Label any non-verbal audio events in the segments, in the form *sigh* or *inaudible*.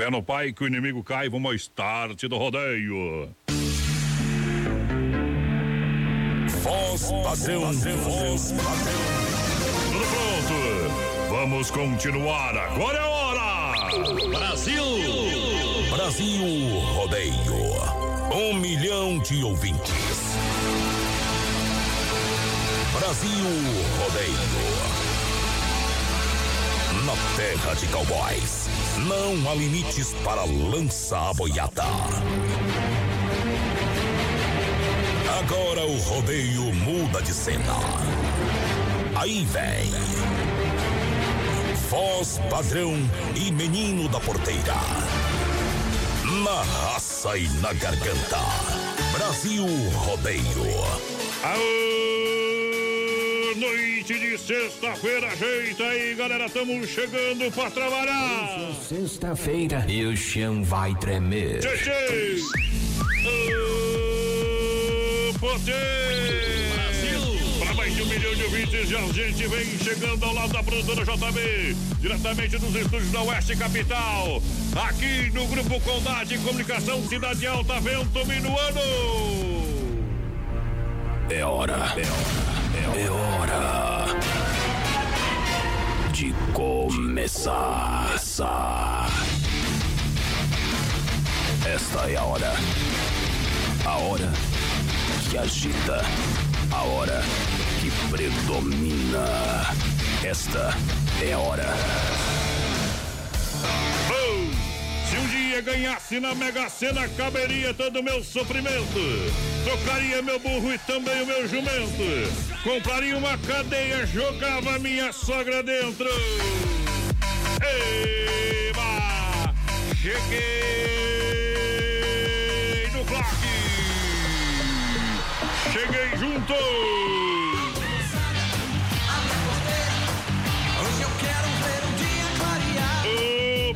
Fé no pai que o inimigo cai, vamos ao start do rodeio. Voz padrão, voz padrão. Tudo pronto. Vamos continuar. Agora é hora. Brasil. Brasil Rodeio. Um milhão de ouvintes. Brasil Rodeio. Na terra de cowboys, não há limites para lança a boiada. Agora o rodeio muda de cena. Aí vem. Voz padrão e menino da porteira. Na raça e na garganta. Brasil Rodeio. Aô, noite de sexta-feira, ajeita aí, galera, estamos chegando pra trabalhar. Sexta-feira e o chão vai tremer. Tchê, tchê. Para mais de um milhão de ouvintes, e a gente vem chegando ao lado da produtora JB, diretamente dos estúdios da Oeste Capital, aqui no Grupo Condade Comunicação Cidade Alta, Vento Minuano. É hora. É hora. É hora. De começar. Esta é a hora. A hora que agita. A hora que predomina. Esta é a hora. Ganhasse na Mega Sena, caberia todo o meu sofrimento. Trocaria meu burro e também o meu jumento. Compraria uma cadeia, jogava minha sogra dentro. Eba! Cheguei no clock! Cheguei junto!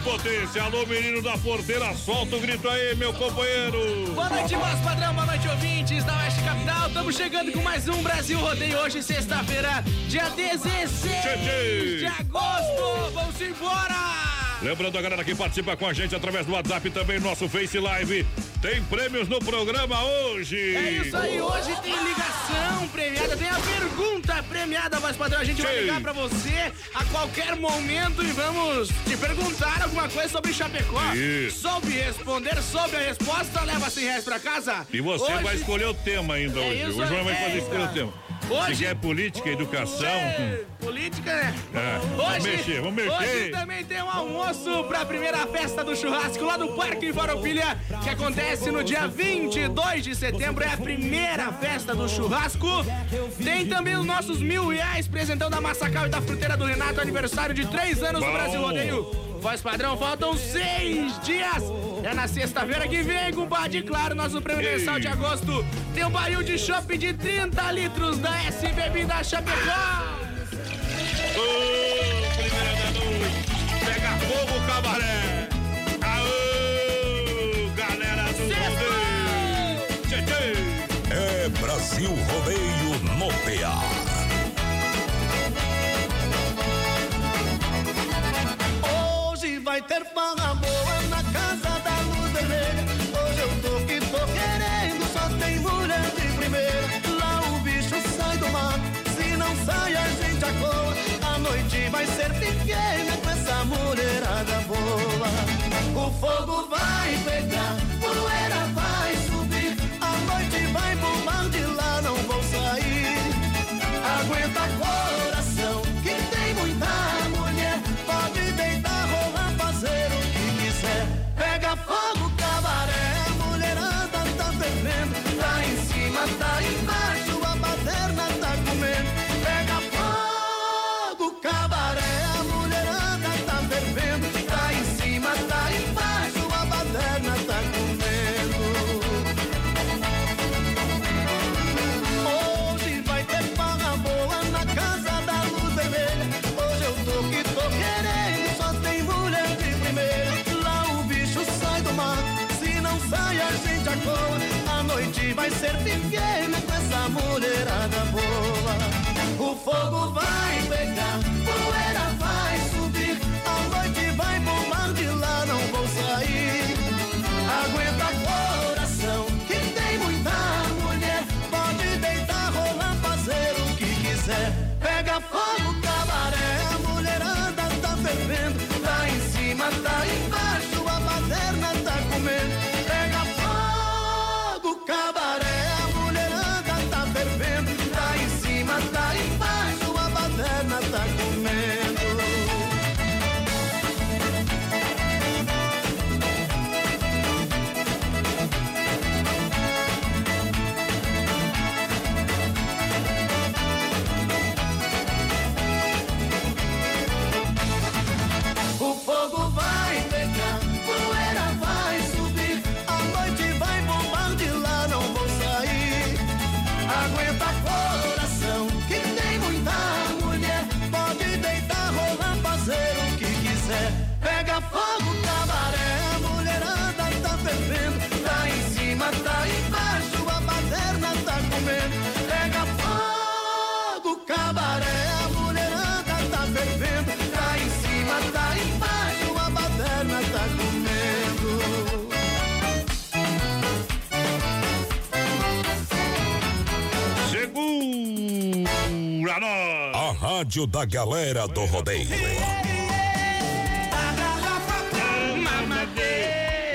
Potência, alô menino da porteira, solta o grito aí, meu companheiro! Boa noite, voz padrão, boa noite, ouvintes da Oeste Capital. Estamos chegando com mais um Brasil Rodeio hoje, sexta-feira, dia 16 Tchê, de agosto. Vamos embora! Lembrando a galera que participa com a gente através do WhatsApp e também nosso Face Live. Tem prêmios no programa hoje. É isso aí, hoje tem ligação premiada, tem a pergunta premiada, voz padrão. A gente vai Sim. ligar pra você a qualquer momento e vamos te perguntar alguma coisa sobre Chapecó. Isso. Soube responder, soube a resposta, leva 100 reais pra casa. E você Hoje- vai escolher o tema ainda É hoje. aí, vai fazer escolher o tema. Hoje- Se quer política, educação. É, política, né? É, vamos mexer, vamos mexer. Hoje também tem um almoço pra primeira festa do churrasco lá do Parque Farroupilha, que acontece no dia 22 de setembro. É a primeira festa do churrasco. Tem também os nossos mil reais, presentão da Massacal e da Fruteira do Renato, aniversário de três anos do Bom. Brasil Rodeio. Voz padrão, faltam seis dias. É na sexta-feira que vem, compadre. Claro, nosso prêmio mensal de agosto tem um barril de chopp de 30 litros da S Bebida Chapecó. Ô, primeira da noite. Pega fogo, cabaré. Aô, galera do rodeio. Tchê, tchê. É Brasil Rodeio no PA. Hoje rádio da galera do rodeio.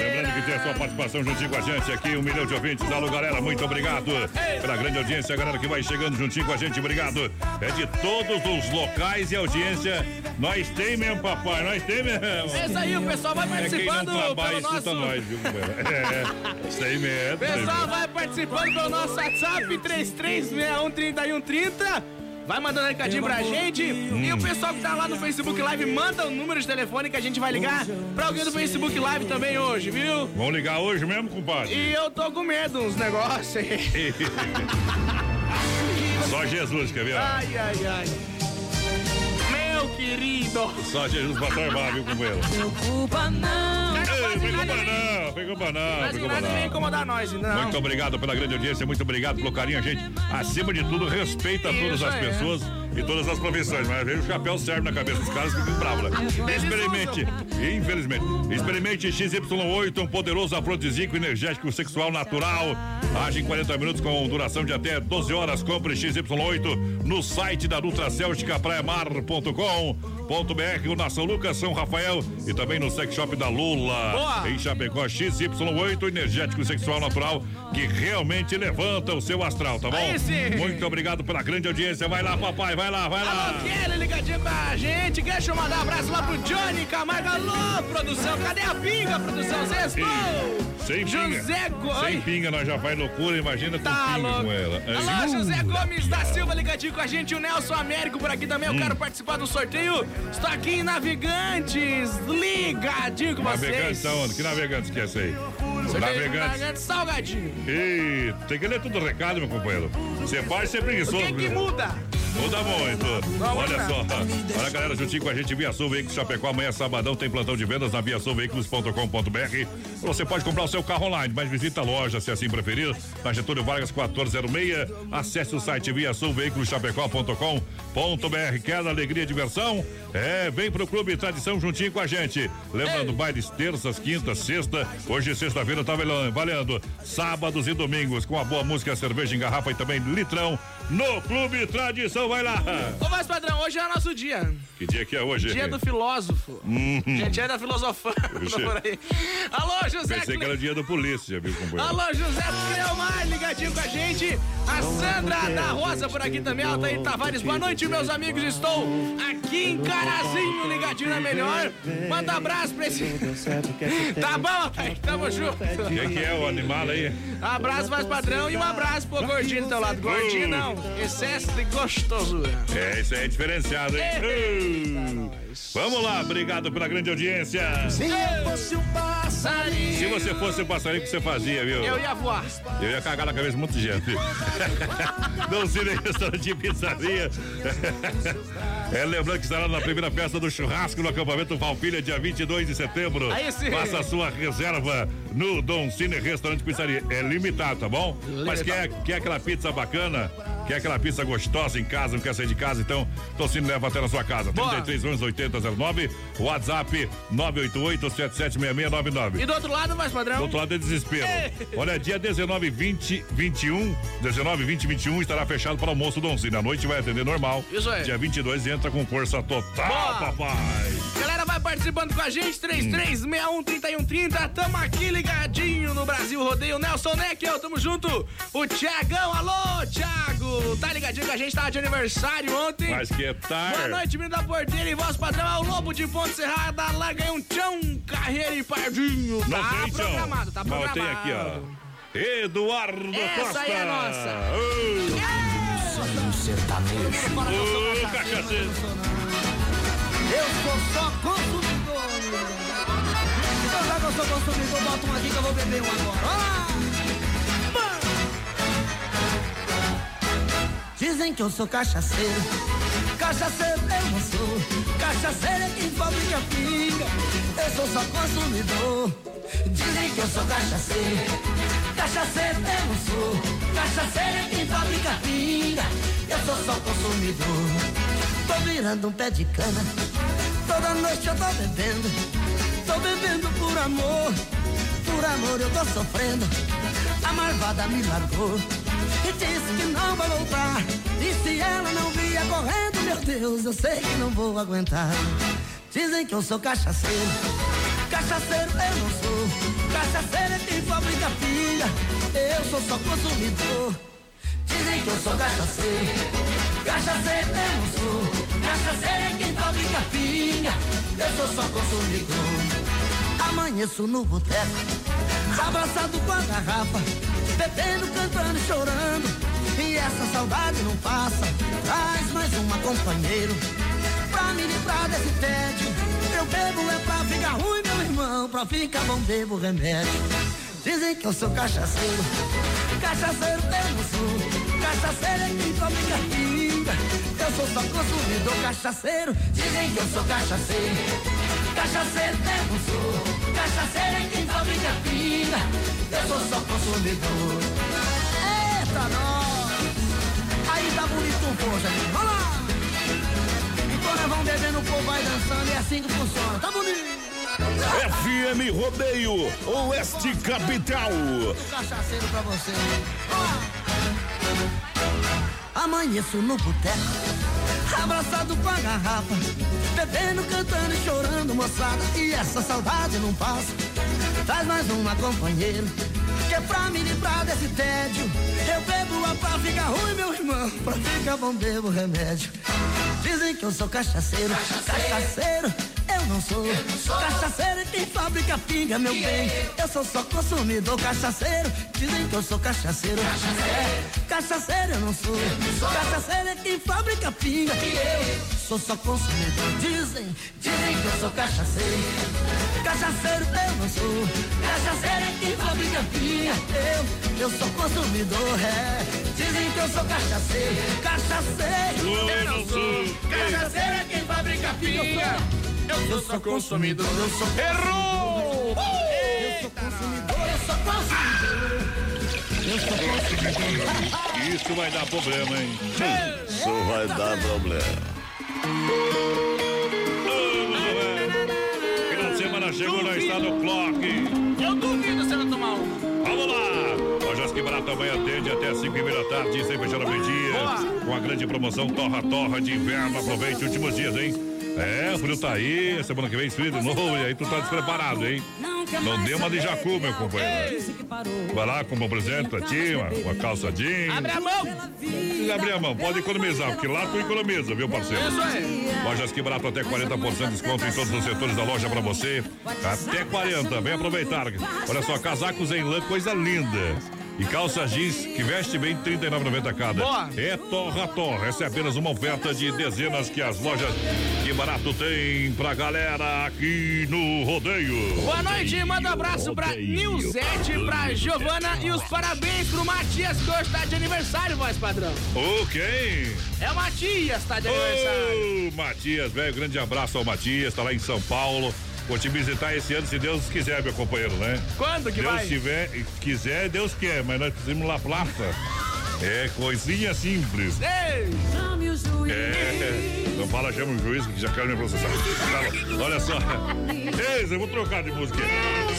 Lembrando que tem a sua participação juntinho com a gente aqui, um milhão de ouvintes. Alô, galera, muito obrigado pela grande audiência, a galera que vai chegando juntinho com a gente, obrigado. É de todos os locais e audiência. Nós tem mesmo, papai, nós tem mesmo. É isso aí, o pessoal vai É quem não participando trabalha, pelo nosso. nós, viu? É, isso aí mesmo. O pessoal vai participando pelo nosso WhatsApp 33613130. Vai mandando recadinho pra gente. E o pessoal que tá lá no Facebook Live manda o número de telefone que a gente vai ligar pra alguém do Facebook Live também hoje, viu? Vamos ligar hoje mesmo, compadre? E eu tô com medo uns negócios aí. *laughs* Só Jesus, quer ver? Ai, ai, ai. Querido. Só Jesus pra salvar, viu, companheiro? Preocupa não. Ei, Pegou pra não, pegou pra não, incomodar nós, não. Muito obrigado pela grande audiência, muito obrigado pelo carinho, gente. Acima de tudo, respeita todas as aí. pessoas e todas as profissões. Mas vezes o chapéu serve na cabeça dos caras que ficam bravos, né? Experimente, infelizmente, experimente XY8, um poderoso afrodisíaco energético sexual natural. Age em 40 minutos com duração de até 12 horas. Compre XY8 no site da Nutracêutica praiamar.com.br, o Nação Lucas, São Rafael e também no sex shop da Lula. Boa. Em Chapecó XY8, energético sexual natural que realmente levanta o seu astral, tá bom? Muito obrigado pela grande audiência. Vai lá, papai, vai lá, vai lá. Alô, Kelly, ligadinho com a gente. Deixa eu mandar um abraço lá pro Johnny Camargo. Alô, produção. Cadê a pinga, produção? Sextou. Sem pinga. José Gomes. Sem pinga, nós já faz loucura, imagina com Tá pinga louco. com ela. É. Alô, José Gomes da Silva ligadinho com a gente. O Nelson Américo por aqui também. Eu Hum. quero participar do sorteio. Estou aqui em Navegantes. Ligadinho com vocês. Navegantes aonde? Que navegantes que é esse aí? Sorteio Navegantes. Navegantes Salgadinho. Ih, tem que ler tudo o recado, meu companheiro. Você pode ser O preguiçoso. que que meu. muda? Muda muito. Olha só. Olha, galera, juntinho com a gente, Via Sul Veículos Chapecó. Amanhã, sabadão, tem plantão de vendas na viasulveículos.com.br. Você pode comprar o seu carro online, mas visita a loja, se assim preferir. Na Getúlio Vargas 1406. Acesse o site viasulveiculoschapecó.com.br. Quer alegria e diversão? É, vem pro Clube Tradição juntinho com a gente. Lembrando, bailes terças, quintas, sexta. Hoje, sexta-feira, tá valendo. Sábados e domingos, com a boa música, cerveja em garrafa e também litrão. No Clube Tradição, vai lá! Ô, mas padrão, hoje é nosso dia. Que dia que é hoje? Dia do filósofo. Gente, é da filosofando Puxa. *laughs* por aí. Alô, José Pensei que era o dia do polícia, viu, companheiro? Alô, José Cleomar, ligadinho com a gente. A Sandra da Rosa por aqui também, ela tá Tavares. Boa noite, meus amigos. Estou aqui em Carazinho, ligadinho na melhor. Manda um abraço pra esse. Tá bom, pai? Tamo junto. Quem que é o animal aí? Abraço mais padrão e um abraço pro gordinho do teu lado. Gordinho não, excesso de gostosura. É, isso aí é diferenciado, hein? Vamos lá, obrigado pela grande audiência. Se eu fosse um passarinho. Se você fosse o passarinho, o que você fazia, viu? Eu ia voar. Eu ia cagar na cabeça de muita gente. *laughs* Não se restaurante de pizzaria. É, lembrando que estará na primeira festa do churrasco no acampamento Valpilha, dia 22 de setembro. Aí sim. Faça a sua reserva no Dom Cine Restaurante Pizzaria. É limitado, tá bom? Mas quer, quer aquela pizza bacana? Quer aquela pizza gostosa em casa, não quer sair de casa? Então, Dom Cine leva até na sua casa. Boa. 33 11 8009, WhatsApp 988 776699. E do outro lado, mais Do padrão. outro lado é desespero. *laughs* Olha, dia 19, 20, 21, 19, 20, 21 estará fechado para almoço Dom Cine. À noite vai atender normal. Isso aí. Dia 22 entra com força total, Boa. papai. Galera, vai participando com a gente, 33613130. Tamo aqui ligadinho no Brasil Rodeio. Nelson Neckel, tamo junto. O Tiagão, alô, Thiago. Tá ligadinho com a gente, tava de aniversário ontem. Mas que tal? Boa noite, menino da porteira e voz padrão é o Lobo de Ponte Serrada. Lá ganhou um tchão, carreira e pardinho. Não tá tem, tchau. programado, tá Não, programado. tem aqui, ó. Eduardo Essa Costa. aí é nossa. Ô, ô, cachaceiro. Eu sou só consumidor. Então já que eu sou consumidor, bota uma dica, eu vou beber um agora. Lá! Dizem que eu sou cachaceiro. Cachaceiro eu não sou. Cachaceiro é quem fabrica pinga. Eu sou só consumidor. Dizem que eu sou cachaceiro. Cachaceiro eu não sou. Cachaceiro é quem fabrica pinga. Eu sou só consumidor. Tô virando um pé de cana. Toda noite eu tô bebendo. Tô bebendo por amor. Por amor eu tô sofrendo. A marvada me largou. E disse que não vai voltar. E se ela não vier correndo, meu Deus, eu sei que não vou aguentar. Dizem que eu sou cachaceiro, cachaceiro eu não sou. Cachaceiro é quem fabrica pinga, eu sou só consumidor. Dizem que eu sou cachaceiro, cachaceiro eu não sou. Cachaceiro é quem fabrica pinga, eu sou só consumidor. Amanheço no boteco, abraçado com a garrafa, bebendo, cantando e chorando. E essa saudade não passa, traz mais uma companheiro pra me livrar desse tédio. Eu bebo é pra ficar ruim, meu irmão, pra ficar bom bebo remédio. Dizem que eu sou cachaceiro, cachaceiro não sou. Cachaceiro é quem fabrica pinga, eu sou só consumidor cachaceiro. Dizem que eu sou cachaceiro, cachaceiro não sou. Cachaceiro é quem fabrica pinga, eu sou só consumidor. Eita, nós! Aí tá bonito o povo, gente. Vamos lá! Quando nós vamos bebendo, o povo vai dançando, é assim que funciona. Tá bonito! FM Rodeio, Oeste Capital. Cachaceiro pra você. Ó. Amanheço no boteco, abraçado com a garrafa, bebendo, cantando e chorando, moçada. E essa saudade não passa. Traz mais uma companheiro, que é pra me livrar desse tédio. Eu bebo a pra ficar ruim, meu irmão, pra ficar bom bebo remédio. Dizem que eu sou cachaceiro, cachaceiro, eu não sou. Cachaceiro é quem fabrica pinga, meu bem. Eu sou só consumidor cachaceiro. Dizem que eu sou cachaceiro. É, cachaceiro eu não sou. Cachaceiro é quem fabrica pinga. Eu sou só consumidor. Dizem, dizem que eu sou cachaceiro. Cachaceiro eu não sou. Cachaceiro é quem fabrica pinga. Eu, eu sou consumidor. É, dizem que eu sou cachaceiro. Cachaceiro eu não sou. Cachaceiro é quem fabrica pinga. Eu sou só consumidor, eu sou Errou! eu sou consumidor, eu sou consumidor. Eu sou consumidor. Isso vai dar problema, hein? Isso vai dar problema. Final de semana chegou, nós está no clock. Eu duvido você não tomar um. Vamos lá! Lojas que barato amanhã atende até 5 e meia da tarde, sem fechar ao meio-dia. Com a grande promoção Torra Torra de inverno. Aproveite últimos dias, hein? É, o frio tá aí, semana que vem frio de novo, e aí tu tá despreparado, hein? Não dê uma de jacu, meu companheiro. Vai lá, compra um presente pra ti, uma, uma calça jeans. Abre a mão! Precisa abrir a mão, pode economizar, porque lá tu economiza, viu, parceiro? Isso aí. Lojas que barato até 40% de desconto em todos os setores da loja pra você. Até 40, vem aproveitar. Olha só, casacos em lã, coisa linda. E calça jeans que veste bem, R$ 39,90 cada. Boa. É Torra Torra. Essa é apenas uma oferta de dezenas que as lojas que barato tem pra galera aqui no rodeio. Boa noite, manda um abraço pra Nilzete, pra Giovana e os parabéns pro Matias, que hoje tá de aniversário, voz padrão. Ok. É o Matias, tá de aniversário. Ô, Matias, velho, grande abraço ao Matias, tá lá em São Paulo. Vou te visitar esse ano, se Deus quiser, meu companheiro, né? Quando que Deus vai? tiver, quiser, Deus quer, mas nós precisamos lá plata. É coisinha simples. Ei! É, não fala, chama o juiz que já quero me processar. Tá olha só. Ei, eu vou trocar de música.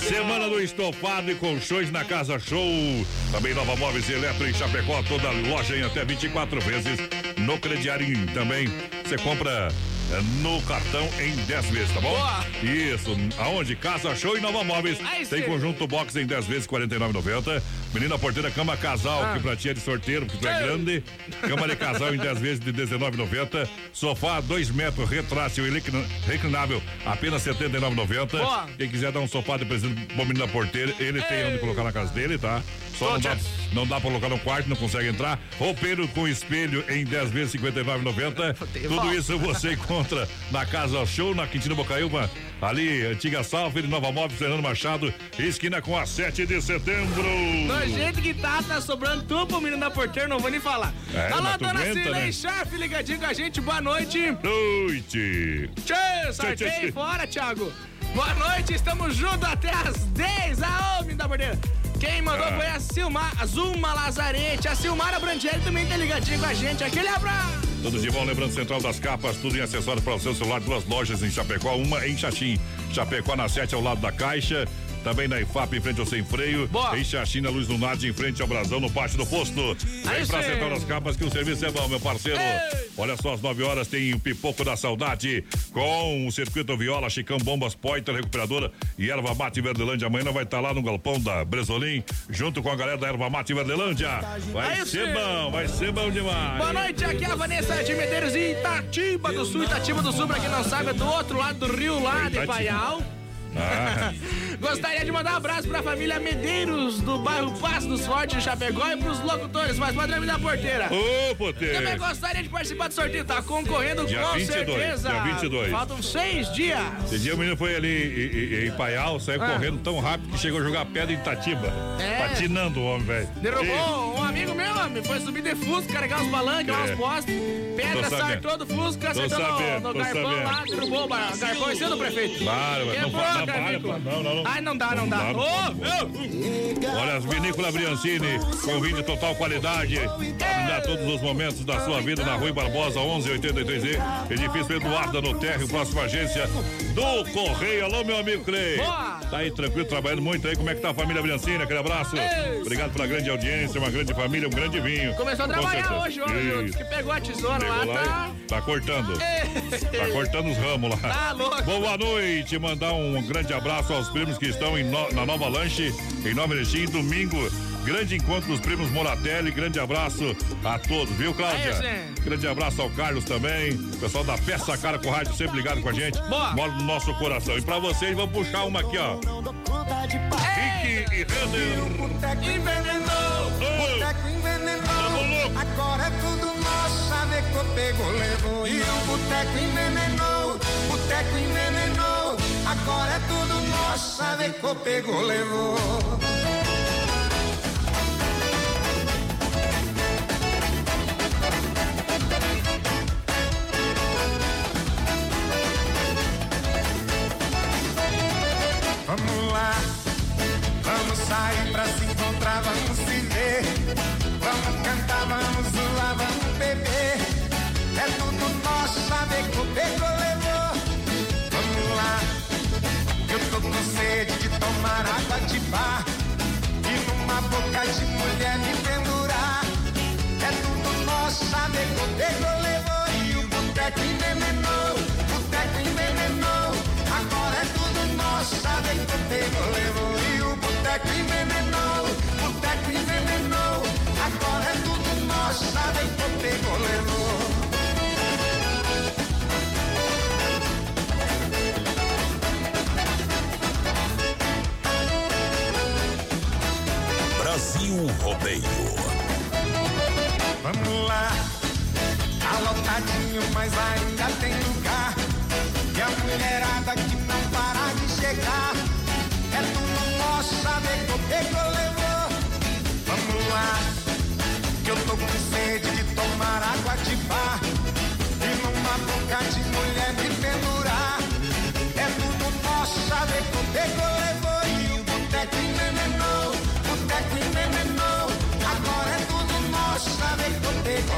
Semana do estofado e colchões na Casa Show. Também Nova Móveis e Eletro em Chapecó, toda loja em até 24 vezes. No crediarinho também. Você compra no cartão em 10 vezes, tá bom? Boa. Isso. Aonde? Casa Show e Nova Móveis. Aí Tem sim. conjunto box em 10 vezes, R$ 49,90. Menina porteira, cama casal, Ah. que pra ti é de sorteiro, porque tu é grande. Cama de casal em 10 *laughs* vezes de 19,90. Sofá 2 metros, retrátil e reclinável, apenas 79,90. Boa. Quem quiser dar um sofá de presente pro menino da porteira, ele tem Ei. onde colocar na casa dele, tá? Só não dá, não dá pra colocar no quarto, não consegue entrar. Roupeiro com espelho em 10 vezes, 59,90. *laughs* Tem Tudo isso você encontra na Casa Show, na Quintina Bocaiúva, ali, Antiga Salve, Nova Móveis, Fernando Machado, esquina com a 7 de setembro. Do jeito que tá, tá sobrando tudo pro menino da porteira, não vou nem falar. É, Alô, dona aguenta, né? Ligadinho com a gente, boa noite. Noite. Tchê, tchê, sorteio tchê. fora, Thiago. Boa noite, estamos juntos até as 10. Aô, menino da porteira. Quem mandou Ah. foi a Silmar, a Zuma Lazarete. A Silmara Brandieri também tá ligadinho com a gente. Aquele abraço. Tudo de bom, lembrando Central das Capas, tudo em acessórios para o seu celular, duas lojas em Chapecó, uma em Xaxim. Chapecó na 7 ao lado da Caixa. Também na IFAP em frente ao Sem Freio, Boa. em Xaxina, Luz do Norte em frente ao Brasão, no pátio do posto. Vem pra. Central das Capas que o serviço é bom, meu parceiro. Olha só, às 9 horas tem o Pipoco da Saudade com o Circuito Viola, Chicão Bombas, Poiter, Recuperadora e Erva Mate Verdelândia. Amanhã vai estar lá no galpão da Bresolim, junto com a galera da Erva Mate Verdelândia. Vai Aí ser sim. bom, vai ser bom demais. Boa noite, aqui é a Vanessa de Medeiros e Itatiba do Sul. Itatiba do Sul, pra quem não sabe, é do outro lado do rio, lá de Itatiba. Paial. Ah, Gostaria de mandar um abraço pra família Medeiros do bairro Passo dos Fortes de Chapecó e pros locutores, mas padrão da porteira. ô, Poter. Também gostaria de participar do sorteio, tá concorrendo Dia com 22, certeza. dia 22. Faltam seis dias. Esse dia o menino foi ali em, em- em Paial, saiu Ah. correndo tão rápido que chegou a jogar pedra em Itatiba. É. Patinando o homem, velho. Derrubou um amigo meu, homem. Foi subir de Fusca, carregar uns palanques, É. umas postes. Pedra sartou do Fusca, acertou no, no garpão sabendo. lá, derrubou o garpão em cima do prefeito. Claro, não Fala, não, não, não. Ai, não dá, não, dá. Dá, pode. Olha, as Vinícola Briancini, com vídeo total qualidade, para brindar todos os momentos da sua vida na Rui Barbosa, 1183E, edifício Eduarda no Térreo, próxima agência do Correio. Alô, meu amigo Clay. Boa. Tá aí tranquilo, trabalhando muito aí. Como é que tá a família Briancini? Aquele abraço. Ei. Obrigado pela grande audiência, uma grande família, um grande vinho. Começou a trabalhar hoje, hoje. Que pegou a tesoura lá, lá tá. tá cortando. Tá cortando os ramos lá. Tá louco. Boa noite, mandar um grande abraço aos primos que estão em no- na Nova Lanche, em Nova Erechim, domingo. Grande encontro dos primos Moratelli, grande abraço a todos, viu, Cláudia? Aí, grande abraço ao Carlos também, pessoal da Peça Cara com Rádio, sempre ligado com a gente. Boa. Mora no nosso coração. E pra vocês, vamos puxar uma aqui, ó. Rick e Renner. Envenenou, boteco envenenou. Agora é tudo nosso, Saveco pegou, levou. E o boteco envenenou, boteco envenenou. Agora é tudo nosso, Saveco pegou, levou. De mulher me pendurar. É tudo que o pegou levou. E o boteco envenenou, boteco envenenou. Agora é tudo que o pegou levou. E o boteco envenenou, boteco envenenou. Agora é tudo que o pegou levou. Brasil Rodeio. Vamos lá, tá lotadinho, mas ainda tem lugar. E a mulherada que não para de chegar. É tudo que o pegou levou. Vamos lá, que eu tô com sede de tomar água de bar. E numa boca de mulher me pendurar. É tudo que o pegou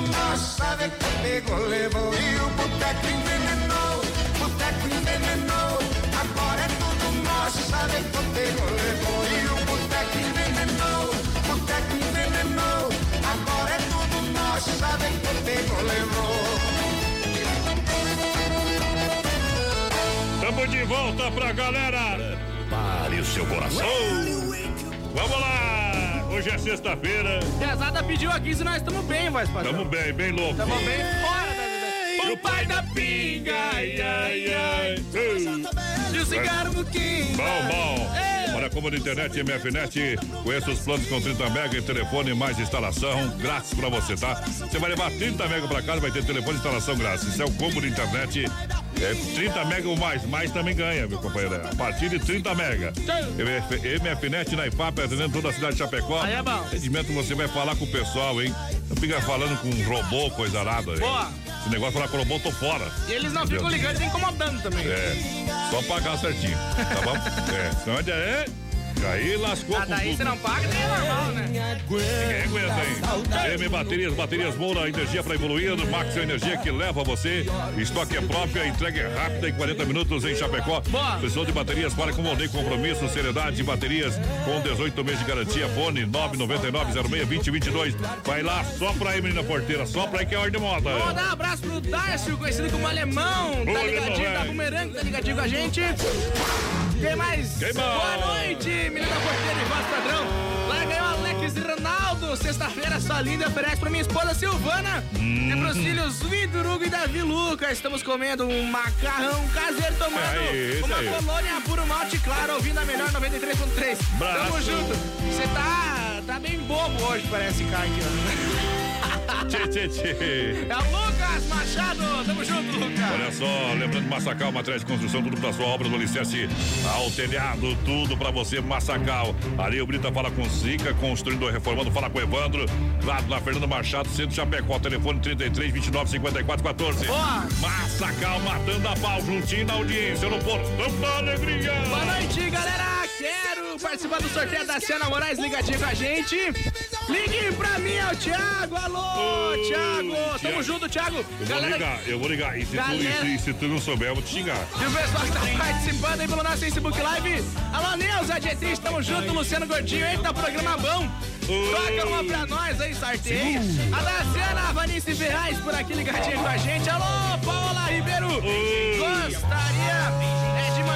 nosso, saber que pegou levou. E o boteco envenenou, boteco envenenou. Agora é tudo nosso, saber que pegou levou. E o boteco envenenou, boteco envenenou. Agora é tudo nosso, saber que pegou levou. Tamo de volta pra galera. Pare o seu coração. Vamos lá! Hoje é sexta-feira. Pesada pediu aqui se nós estamos bem, voz padrão. Tamo bem, bem louco. Tamo bem fora da vida. o pai da pinga. Ai, ai, ai. E o cigarro quinto. Bom, bom. Olha como na internet MFNet, conheça os planos com 30 mega e telefone mais instalação grátis pra você, tá? Você vai levar 30 mega pra casa, vai ter telefone e instalação grátis. Isso é o combo de internet. É 30 mega ou mais, mais também ganha, meu companheiro. A partir de 30 mega. MF, MFNet na IFAP, atendendo toda a cidade de Chapecó. Aí é bom. Atendimento você vai falar com o pessoal, hein? Não fica falando com um robô, coisa nada. hein? Esse negócio o robô, tô fora. E eles não ficam ligando e incomodando também. É, só pagar certinho, tá bom? É, senão é. Aí lascou Ah, daí você não paga, daí é normal, né? Ninguém aguenta, hein? M Baterias, baterias Moura, energia para evoluir. Max é energia que leva você. Estoque é própria, entrega é rápida em 40 minutos em Chapecó. Boa. Precisou de baterias para com Mondei compromisso, seriedade, baterias com 18 meses de garantia. Fone 999-06-2022. Vai lá, só pra aí, menina porteira, só pra aí que é ordem de moda. Vamos mandar um abraço pro Darcio, conhecido como Alemão. Tá ligadinho, tá velho. bumerangue, tá ligadinho com a gente. Quem mais? Quem mais? Boa noite, menina porteira e voz padrão. Lá ganhou Alex e Ronaldo. Sexta-feira, só linda, oferece pra minha esposa Silvana. Hum. E pros filhos Vitor Hugo e Davi Lucas. Estamos comendo um macarrão caseiro, tomando É isso uma colônia puro malte claro, ouvindo a melhor 93.3. Braço. Tamo junto. Você tá, tá bem bobo hoje, parece, cara, aqui, ó. Tchê, tchê, tchê. *laughs* É o Lucas Machado. Tamo junto, Lucas. Olha só, lembrando Massacal, materiais de construção, tudo pra sua obra do alicerce ao telhado, tudo pra você, Massacal. Ali o Brita fala com Zica, construindo, reformando, fala com Evandro. Lá na Fernanda Machado, Centro Chapecó, telefone 33 29 54 14. Boa. Massacal matando a pau, juntinho na audiência, no Portão da Alegria. Boa noite, galera. Quero participar do sorteio da Ciana Moraes ligadinho com a gente. Ligue pra mim, é o Thiago. Alô, Ô, Thiago. Tamo Thiago. junto, Thiago. Eu vou ligar, eu vou ligar. E se, tu, Galera. se- e se tu não souber, eu vou te xingar. E o pessoal que tá participando aí pelo nosso Facebook Live. Alô, Neuza, Dietrich, tamo junto. Luciano Gordinho, eita, programa bom. Toca uma pra nós aí, sorteio. A Daciana Vanice Ferraz por aqui ligadinho com a gente. Alô, Paola Ribeiro. Gostaria é, de mandar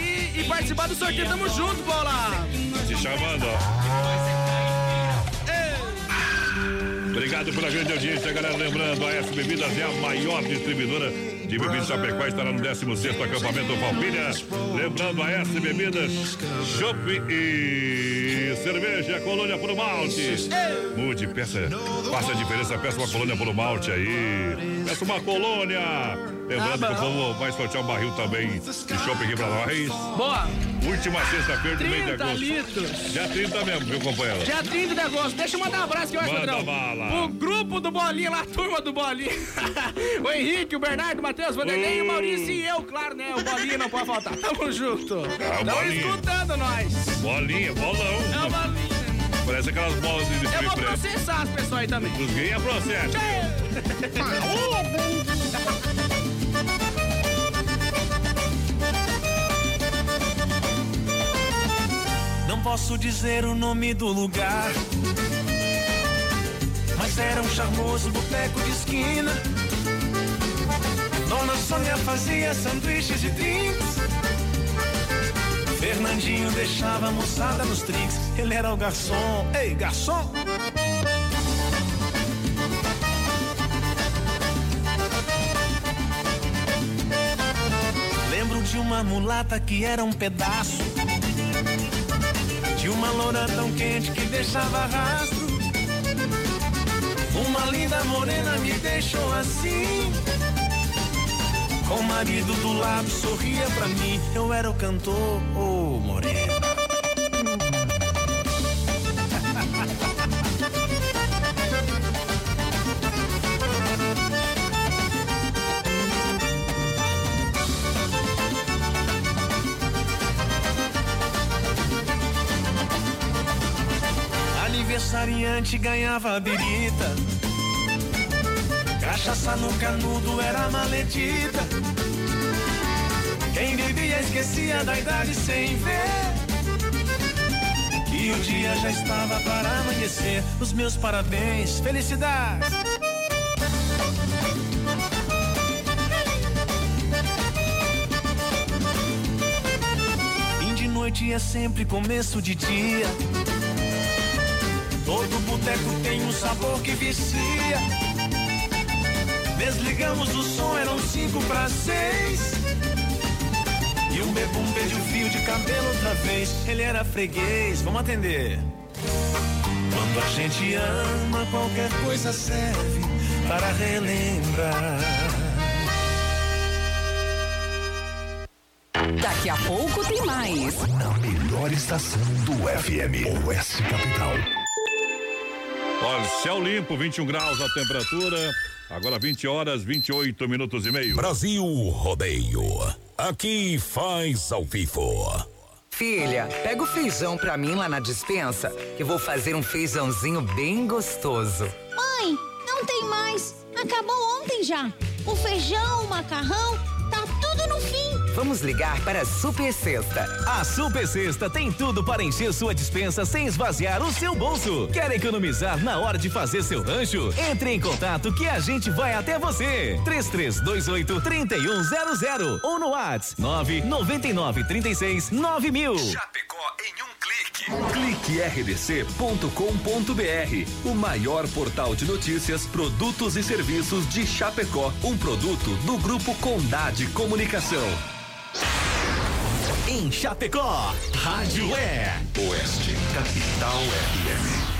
aqui e participar do sorteio. Tamo junto, Paola. Te chamando. Obrigado pela grande audiência, galera. Lembrando, a S Bebidas é a maior distribuidora de bebidas Chapecó. Estará no 16º acampamento Palpilha. Lembrando, a S Bebidas, Chopp e cerveja Colônia por Malte. Mude, peça, faça a diferença, peça uma Colônia por Malte aí. Peça uma Colônia. Lembrando que o povo vai sortear um barril também de chopp aqui pra nós. Boa. Última sexta-feira do mês de 30 agosto. litros. Dia 30 mesmo, viu, companheiro? Dia 30 de agosto. Deixa eu mandar um abraço aqui, ó, Manda Padrão. bala. O grupo do Bolinha lá, a turma do Bolinha. *laughs* o Henrique, o Bernardo, o Matheus, o Vanderlei, o Maurício e eu, claro, né? O Bolinha não pode faltar. *laughs* Tamo junto. o Tamo Bolinha. escutando nós. Bolinha, É o bolão. Bolinha. Parece aquelas bolas de Eu vou processar as pessoas aí também. Os gays é processo. Não posso dizer o nome do lugar. Mas era um charmoso boteco de esquina. Dona Sônia fazia sanduíches e drinks. Fernandinho deixava a moçada nos trinks. Ele era o garçom. Ei, garçom! Lembro de uma mulata que era um pedaço. De uma loura tão quente que deixava rastro. Uma linda morena me deixou assim. Com o marido do lado sorria pra mim. Eu era o cantor, ô morena. Aniversariante ganhava a birita. Cachaça no canudo era maledita. Quem bebia esquecia da idade sem ver. E o dia já estava para amanhecer. Os meus parabéns, felicidades. Fim de noite é sempre começo de dia. Todo boteco tem um sabor que vicia. Desligamos o som, eram cinco para seis. E um bebum pediu fio de cabelo outra vez. Ele era freguês, vamos atender. Quando a gente ama, qualquer coisa serve para relembrar. Daqui a pouco tem mais. Na melhor estação do FM, Oeste Capital. Olha, céu limpo, 21 graus a temperatura. Agora 20 horas, 28 minutos e meio. Brasil Rodeio. Aqui faz ao vivo. Filha, pega o feijão pra mim lá na dispensa, que eu vou fazer um feijãozinho bem gostoso. Mãe, não tem mais. Acabou ontem já. O feijão, o macarrão, Vamos ligar para a Super Sexta. A Super Sexta tem tudo para encher sua dispensa sem esvaziar o seu bolso. Quer economizar na hora de fazer seu rancho? Entre em contato que a gente vai até você. 3328 3100 ou no WhatsApp 999 36 9000. Chapecó em um clique. Clique rdc.com.br, o maior portal de notícias, produtos e serviços de Chapecó, um produto do grupo Condade Comunicação. Em Chapecó, Rádio é Oeste Capital FM.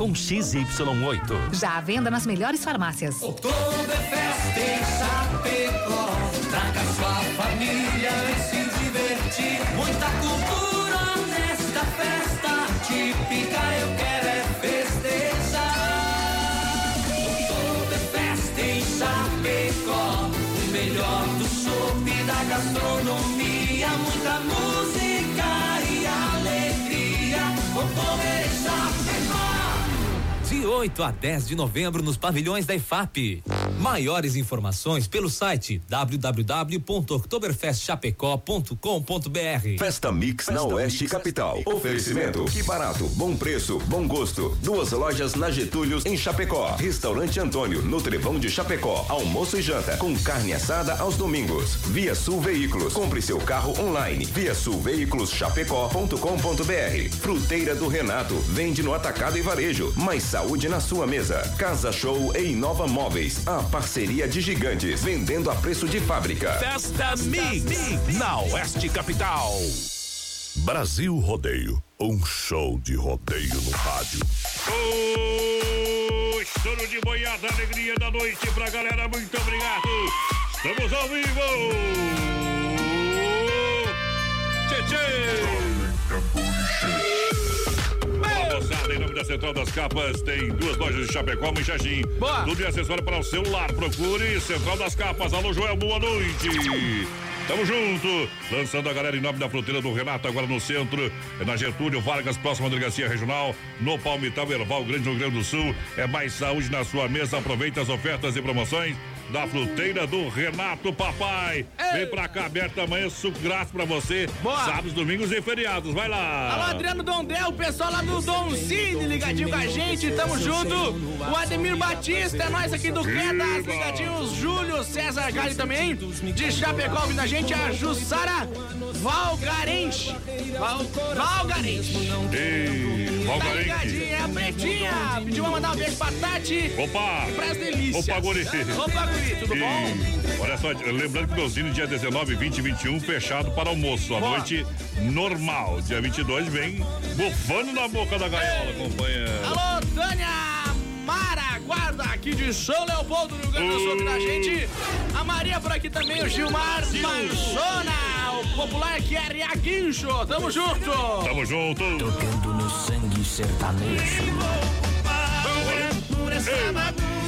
com XY8. Já à venda nas melhores farmácias. Oktoberfest em Chapecó. Traga sua família e se divertir. Muita cultura nesta festa típica. Eu quero é festejar. Oktoberfest em Chapecó. O melhor do chopp e da gastronomia. Muita música e alegria. Chapecó. De 8 a 10 de novembro nos pavilhões da IFAP. Maiores informações pelo site www.oktoberfestchapecó.com.br. Festa Mix na Oeste Capital. Oferecimento. Que barato, bom preço, bom gosto. Duas lojas na Getúlio em Chapecó. Restaurante Antônio, no Trevão de Chapecó. Almoço e janta com carne assada aos domingos. Via Sul Veículos. Compre seu carro online. Via Sul Veículos Chapecó.com.br. Fruteira do Renato. Vende no atacado e varejo. Mais saúde na sua mesa. Casa Show e Inova Móveis. A parceria de gigantes. Vendendo a preço de fábrica. Festa Mix na Oeste Capital. Brasil Rodeio, um show de rodeio no rádio. O estouro de boiada, alegria da noite pra galera, muito obrigado. Estamos ao vivo. Tchê, Fala, em Central das Capas, tem duas lojas de Chapecó, em Xaxim. Boa. Tudo de acessório para o celular. Procure Central das Capas. Alô, Joel, boa noite. Tamo junto. Lançando a galera em nome da fruteira do Renato, agora no centro, é na Getúlio Vargas, próxima delegacia regional, no Palmital Erval, Grande Rio Grande do Sul. É mais saúde na sua mesa. Aproveita as ofertas e promoções da fruteira do Renato Papai. Vem pra cá, aberta amanhã, suco grátis pra você. Boa. Sábados, domingos e feriados. Vai lá. Alô, Adriano Dondel, o pessoal lá do Dom Cine, ligadinho com a gente, tamo junto. O Ademir Batista, é nós aqui do Quedas, ligadinhos. Júlio César Galho também, de Chapecó, ouvindo a gente, a Jussara Valgarente. Val, Valgarente. Ei, Tá Valgarente. ligadinha, é a Pretinha. Pediu pra mandar um beijo pra Tati. Opa! E pras delícias. Opa, guri. Opa, guri, tudo bom? E, olha só, lembrando que meu Zine dia 19, 20 e 21 fechado para almoço. A Boa. noite normal. Dia 22 vem bufando na boca da gaiola, acompanha. Alô, Tânia Mara, guarda aqui de São Leopoldo, no Rio Grande do Sul, ouvindo a gente. A Maria por aqui também, o Gilmar Manzona, o popular que é Riaguincho. Tamo junto. Tamo junto. Tocando no sangue sertanejo.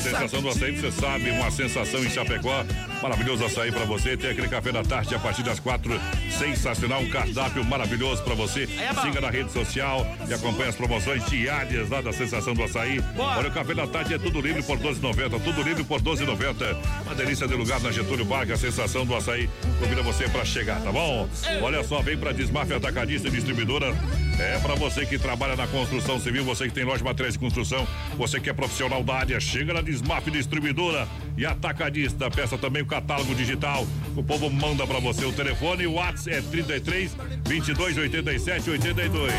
Sensação do açaí, você sabe, uma sensação em Chapecó. Maravilhoso açaí pra você. Tem aquele café da tarde a partir das quatro. Sensacional, um cardápio maravilhoso pra você. é. Siga na rede social e acompanhe as promoções diárias lá da sensação do açaí. Boa. Olha, o café da tarde é tudo livre por 12,90. Tudo livre por 12,90. Uma delícia de lugar na Getúlio Vargas, a sensação do açaí. Convida você pra chegar, tá bom? Olha só, vem pra Desmafia Atacadista e Distribuidora. É pra você que trabalha na construção civil, você que tem loja de materiais de construção, você que é profissional da área, chega na Desmaf Distribuidora e Atacadista. Peça também o catálogo digital. O povo manda pra você o telefone. O WhatsApp é 33 22 87 82.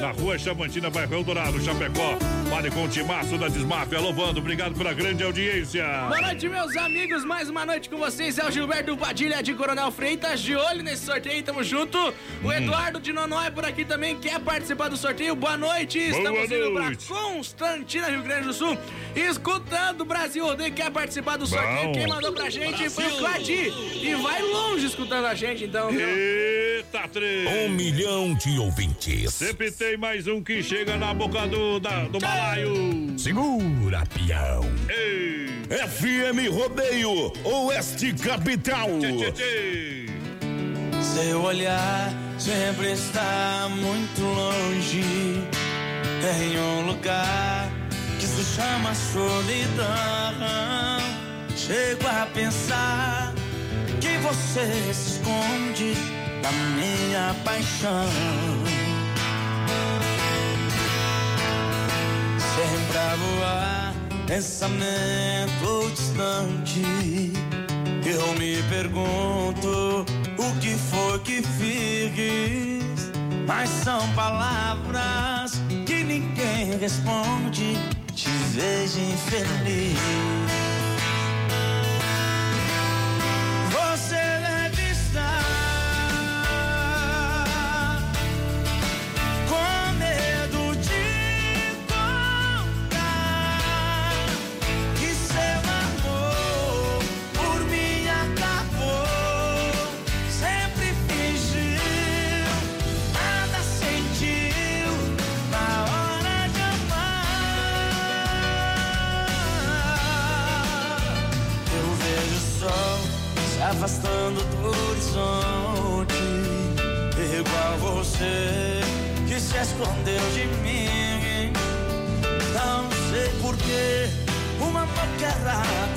Na rua Chamantina, bairro Eldorado, Chapecó. Fale com o Timaço da Desmafia. Louvando, obrigado pela grande audiência. Boa noite, meus amigos. Mais uma noite com vocês. É o Gilberto Padilha de Coronel Freitas. De olho nesse sorteio, tamo junto. O Eduardo de Nonói por aqui também quer participar do sorteio. Boa noite. Estamos Boa indo pra noite. Constantina, Rio Grande do Sul. Escutando o Brasil Rodeio. Quer participar do sorteio? Bom. Quem mandou pra gente foi o Cladi. E vai longe escutando a gente, então, viu? Eita, três. Um milhão de ouvintes. Sempre tem mais um que chega na boca do, da- do balaio. Segura, peão. Ei, FM Rodeio, Oeste Capital. tchê, tchê, tchê. Seu olhar sempre está muito longe em um lugar que se chama solidão. Chego a pensar que você se esconde da minha paixão. Sempre a voar, pensamento distante. Eu me pergunto o que foi que fiz. Mas são palavras que ninguém responde. Te vejo infeliz. Escondeu de mim. Não sei porquê, uma amor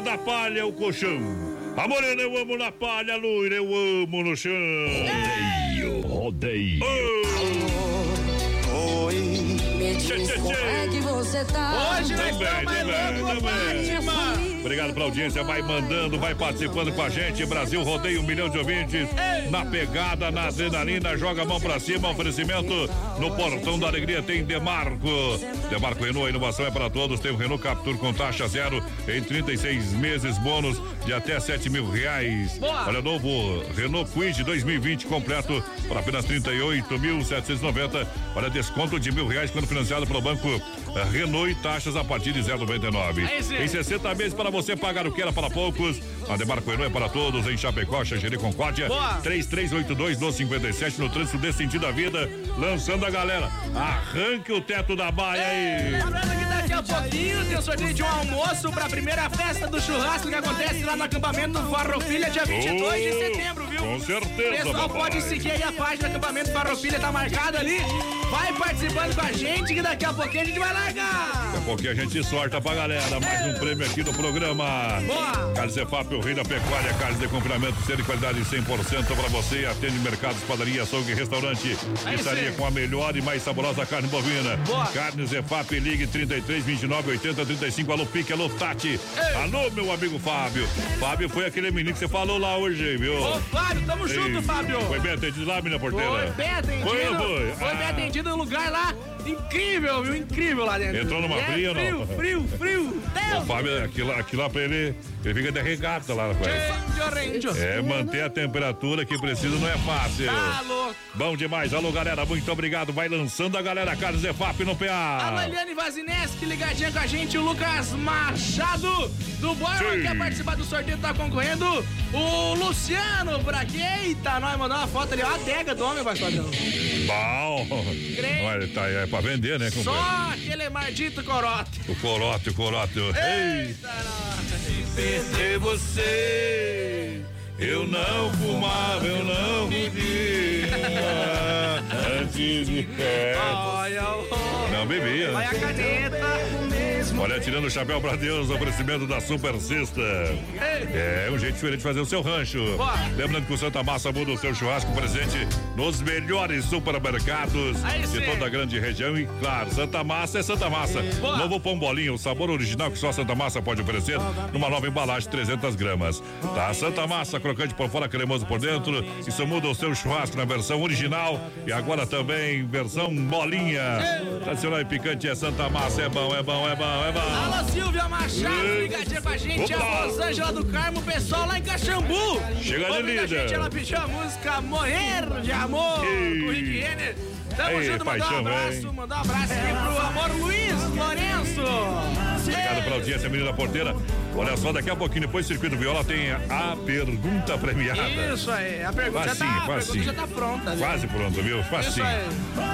da palha, o colchão. A morena eu amo na palha, a loira eu amo no chão. Rodeio, rodeio. Oi, Tchê, tchê, Como é que você tá? Hoje nós Também, estamos mais também, loucos. Obrigado pela audiência, vai mandando, vai participando com a gente. Brasil rodeia um milhão de ouvintes. Na pegada, na adrenalina, joga a mão pra cima. Oferecimento no Portão da Alegria tem Demarco. Demarco Renault, a inovação é para todos. Tem o Renault Captur com taxa zero em 36 meses, bônus de até 7 mil reais. Boa. Olha, novo Renault Quid 2020 completo por apenas 38.790. Olha, desconto de mil reais quando financiado pelo banco eh, Renault e taxas a partir de 0,99. Aí sim. Em 60 meses para você pagar o que era para poucos. A Demarco Renault é para todos em Chapecó, Xangeri Concórdia. Boa. 3382 1257 no trânsito desse sentido da vida. Lançando a galera. Arranque o teto da baia aí. Lembrando que daqui a pouquinho tem o sorteio de um almoço pra primeira festa do churrasco que acontece lá no acampamento Farroupilha, dia 22 de Oh, setembro, viu? Com certeza, Pessoal, papai. pode seguir aí a página do acampamento Farroupilha, tá marcada ali. Vai participando com a gente que daqui a pouquinho a gente vai largar. Daqui a pouquinho a gente sorta pra galera. Mais um prêmio aqui do programa. Boa. Carlos Efap, o rei da pecuária, carnes de confinamento, ser de qualidade 100% para você. Atende mercados, padaria, açougue, restaurante. Estaria sim. com a melhor e mais saborosa carne bovina. Boa. Carnes Efap, ligue 33 29 80 35. Alô, Pique, alô, Tati. Alô, meu amigo Fábio. Fábio foi aquele menino que você falou lá hoje, viu? Ô, Fábio, tamo Ei, junto, Fábio. Foi bem atendido lá, menina porteira? Foi bem atendido. Foi foi? Foi bem Ah. No lugar lá. Incrível, viu? Incrível lá dentro. Entrou numa É fria ou não? Frio, frio, frio. O Deus. Fábio, aquilo, aquilo lá pra ele, ele fica de regata lá, índio. É, manter a temperatura que precisa não é fácil. Tá louco. Bom demais. Alô, galera, muito obrigado. Vai lançando a galera. Carlos Efap no PA. Eliane Vazineski ligadinha com a gente, o Lucas Machado do Borba quer participar do sorteio, tá concorrendo. O Luciano por aqui, eita, nós mandou uma foto ali, ó, a adega do homem, vai. Bom. Crê. Olha, tá, é pra vender, né, Só aquele maldito corote. O corote, o corote. Ei, Eita, nós. perder você. Eu não fumava, eu não bebia. *laughs* Antes de. É, Olha o. não bebia. Olha a caneta. Olha, tirando o chapéu pra Deus, oferecimento da Super Sexta. É um jeito diferente de fazer o seu rancho. Lembrando que o Santa Massa muda o seu churrasco presente nos melhores supermercados de toda a grande região. E claro, Santa Massa é Santa Massa. Novo pão bolinho, o sabor original que só Santa Massa pode oferecer numa nova embalagem 300 gramas. Tá, Santa Massa, crocante por fora, cremoso por dentro. Isso muda o seu churrasco na versão original e agora também versão bolinha. Tradicional e picante é Santa Massa, é bom, é bom, é bom, é bom. Alô, Silvia Machado, ligadinha com a gente, Opa. a Rosângela do Carmo, pessoal lá em Caxambu. Chega de Ouvindo a líder. gente, ela pediu a música Morrer de Amor, Ei. com o Rick Renner. Tamo Ei, junto, mandar um paixão, abraço, hein? mandar um abraço aqui pro amor Luiz Lourenço. Obrigado pela audiência, menina porteira. Olha só, daqui a pouquinho, depois do Circuito Viola, tem a pergunta premiada. Isso aí, a pergunta, já, Facinho, tá, a pergunta facinho. já tá pronta. Quase pronto, viu? Facinho.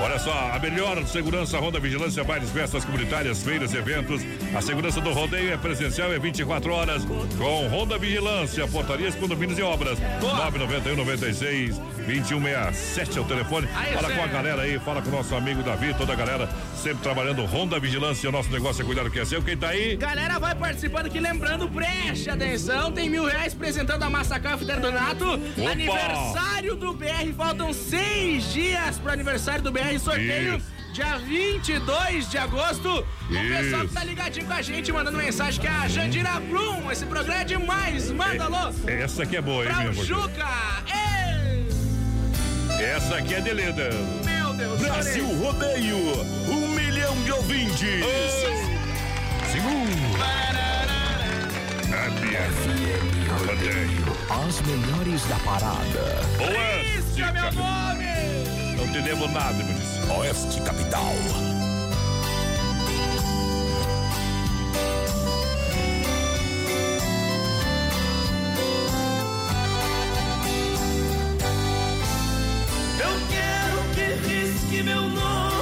Olha só, a melhor segurança Ronda Vigilância, bailes, festas comunitárias, feiras, eventos. A segurança do rodeio é presencial, é 24 horas. Com Ronda Vigilância, portarias, condomínios e obras. 991 96 2167 é o telefone. Aí, fala com a galera aí, fala com o nosso amigo Davi, toda a galera sempre trabalhando Ronda Vigilância. O nosso negócio é cuidar do que é seu. Quem tá aí? Galera, vai participando aqui, lembrando, preste atenção, tem mil reais apresentando a Massa Café Donato. Aniversário do BR, faltam seis dias pro aniversário do BR, sorteio Isso. dia 22 de agosto. O pessoal que Isso. tá ligadinho com a gente, mandando mensagem, que é a Jandira Blum, esse programa é demais, manda alô. Essa aqui é boa, hein, porteira? Juca, Ei, Essa aqui é de leda. meu Deus, Brasil chorei. Rodeio, um milhão de ouvintes. Segundo. Rodeio. As melhores da parada. Boa. Isso é meu nome. Não te devo nada, meu disse. Oeste Capital. Que meu nome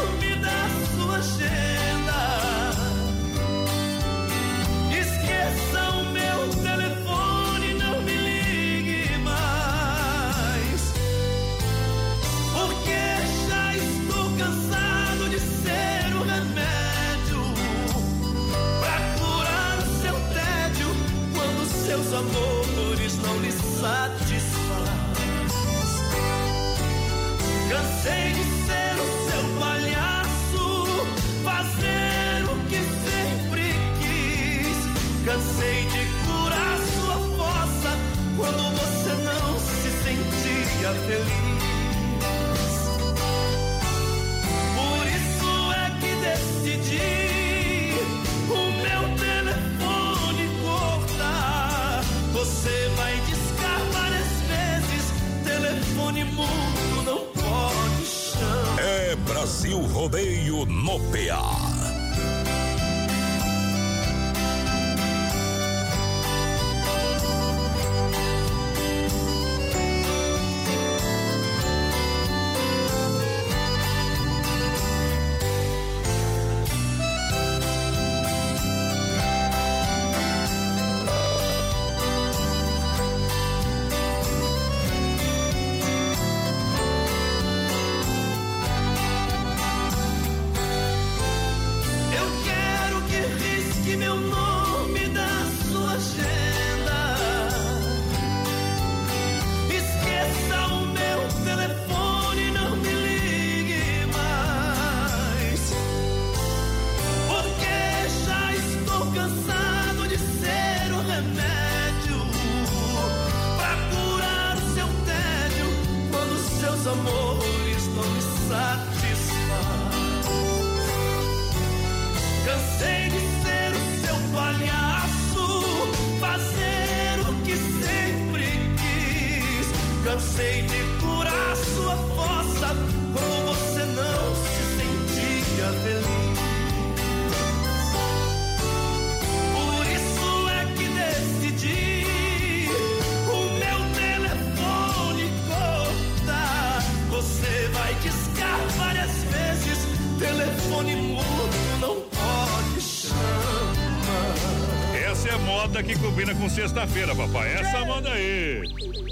sexta-feira, papai. Essa moda aí.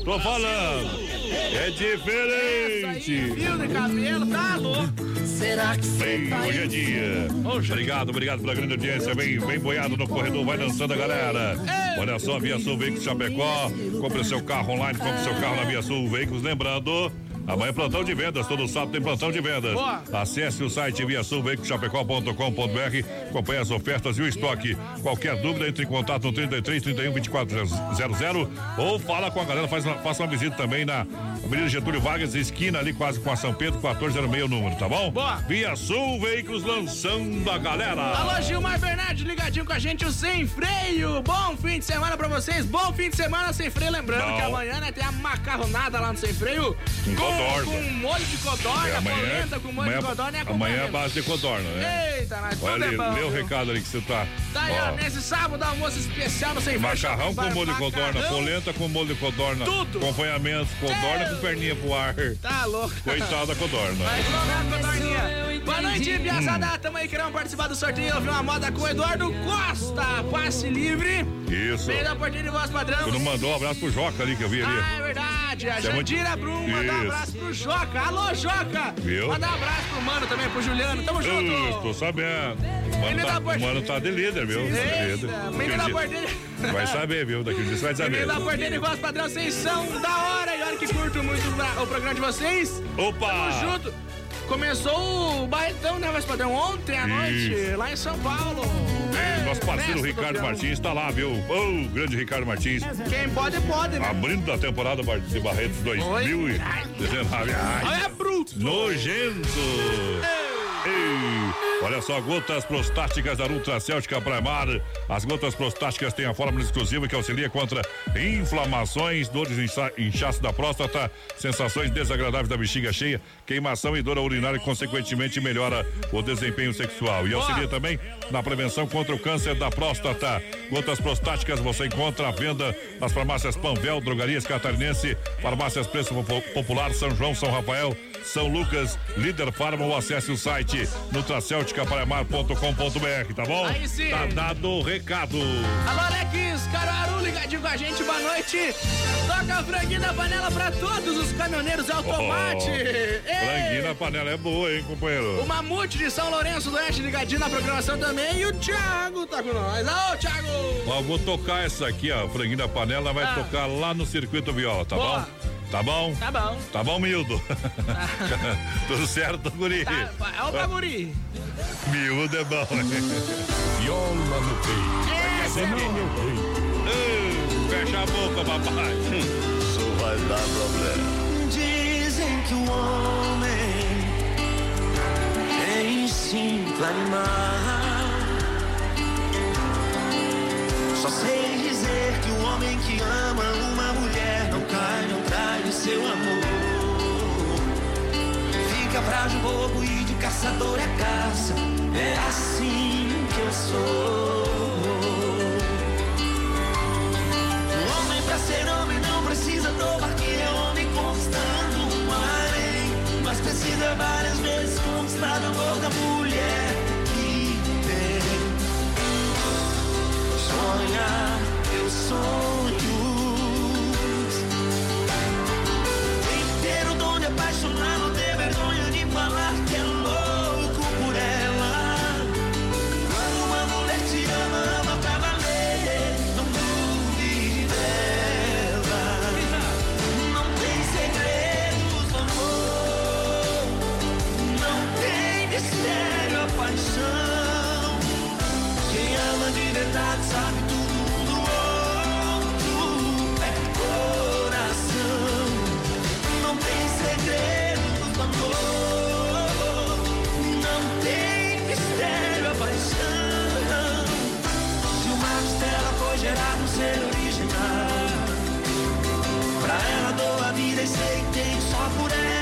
Tô falando. É diferente. Fio de cabelo, tá louco. Será que Ei, hoje é dia. Obrigado, obrigado pela grande audiência. Bem, bem boiado no corredor, vai dançando a galera. Olha só, Via Sul Veículos Chapecó. Compre seu carro online, compre seu carro na Via Sul Veículos. Lembrando. Amanhã é plantão de vendas, todo sábado tem plantão de vendas. Boa. Acesse o site viasulveiculoschapecó.com.br, acompanhe as ofertas e o estoque. Qualquer dúvida, entre em contato no 33 31 24 00 ou fala com a galera, faz uma, faça uma visita também na Avenida Getúlio Vargas, esquina ali quase com a São Pedro, 1406 o número, tá bom? Boa. Via Sul Veículos lançando a galera. Alô, Gilmar Bernardes, ligadinho com a gente, o Sem Freio. Bom fim de semana pra vocês, bom fim de semana Sem Freio. Lembrando Bom. que amanhã né, tem a macarronada lá no Sem Freio. Com codorna. Com molho de codorna, É, amanhã, polenta com molho de codorna e a amanhã é comida. base de codorna, né? Eita, nós Olha é ali, bom. lê o viu? recado ali que você tá. Daí, ó, Ó, nesse sábado, almoço especial no Sem. Macarrão com molho de codorna, polenta com molho de codorna, Tudo. acompanhamento, codorna com perninha pro ar. Tá louco. Coitada da codorna. Vai colocar a codorninha. Boa noite, Piazada. Tamo aí querendo participar do sorteio. Ouvir uma moda com o Eduardo Costa. Passe livre. Isso. Veio da portinha de voz padrão. Tu não mandou um abraço pro Joca ali que eu vi ali. Ah, é verdade. A é muito- Jandira Brum mandar um abraço pro Joca. Alô, Joca. Viu? Mandar um abraço pro Mano também, pro Juliano. Tamo junto. tô sabendo. Mano tá, o mano tá de líder, viu? Tá. Eita, menino da porteira. Vai saber, viu? Daqui um dia você vai saber. Menino da porteira de voz padrão, vocês são da hora. E olha que curto muito o programa de vocês. Opa! Tamo junto. Começou o baitão, né, voz padrão? Ontem à noite, Isso. lá em São Paulo. É, Nosso parceiro Ricardo. Martins tá lá, viu? Ô, grande Ricardo Martins. Quem pode, pode, né? Abrindo a temporada de Barretos 2019. Ai, Olha, bruto. Nojento! Olha só, gotas prostáticas da Ultra Céltica Primar. As gotas prostáticas têm a fórmula exclusiva que auxilia contra inflamações, dores, incha- inchaço da próstata, sensações desagradáveis da bexiga cheia, queimação e dor urinária, que consequentemente melhora o desempenho sexual. E auxilia também na prevenção contra o câncer da próstata. Gotas prostáticas você encontra à venda nas farmácias Panvel, Drogarias Catarinense, farmácias Preço Popu- Popular, São João, São Rafael, São Lucas, Líder Farma ou acesse o site nutracelticaparamar.com.br, tá bom? Aí sim. Tá dado o recado. Alô, Alex, Caruaru, ligadinho com a gente, boa noite. Toca a franguinha da panela pra todos os caminhoneiros Automate. Ei, Franguinho na panela é boa, hein, companheiro? O Mamute de São Lourenço do Oeste ligadinho na programação também. E o Thiago tá com nós. Alô, Thiago! Ó, vou tocar essa aqui, ó, franguinho na panela, vai Ah. tocar lá no Circuito Viola, tá Boa. bom? Tá bom? Tá bom. Tá bom, Mildo? *laughs* Tudo certo, guri? Tá, é o baguri. Miúdo é bom, né? Viola no peito. Esse é. Ei, Fecha a boca, papai. Isso vai dar problema. Dizem que o homem é instinto animal. Só sei que o homem que ama uma mulher não cai, não trai seu amor. fica pra jogo e de caçador é caça. É assim que eu sou. O homem pra ser homem não precisa provar que é homem conquistando um harém. Mas precisa várias vezes conquistar o amor da mulher que tem. Sonhar, eu sonho. Tem que ter o dom de apaixonar, não ter vergonha de falar que é louco por ela. Quando uma mulher te ama, ama pra valer. Não duvide dela. Não tem segredos amor. Não tem mistério a paixão. Quem ama de verdade sabe ser original, pra ela dou a vida e sei que tem só por ela.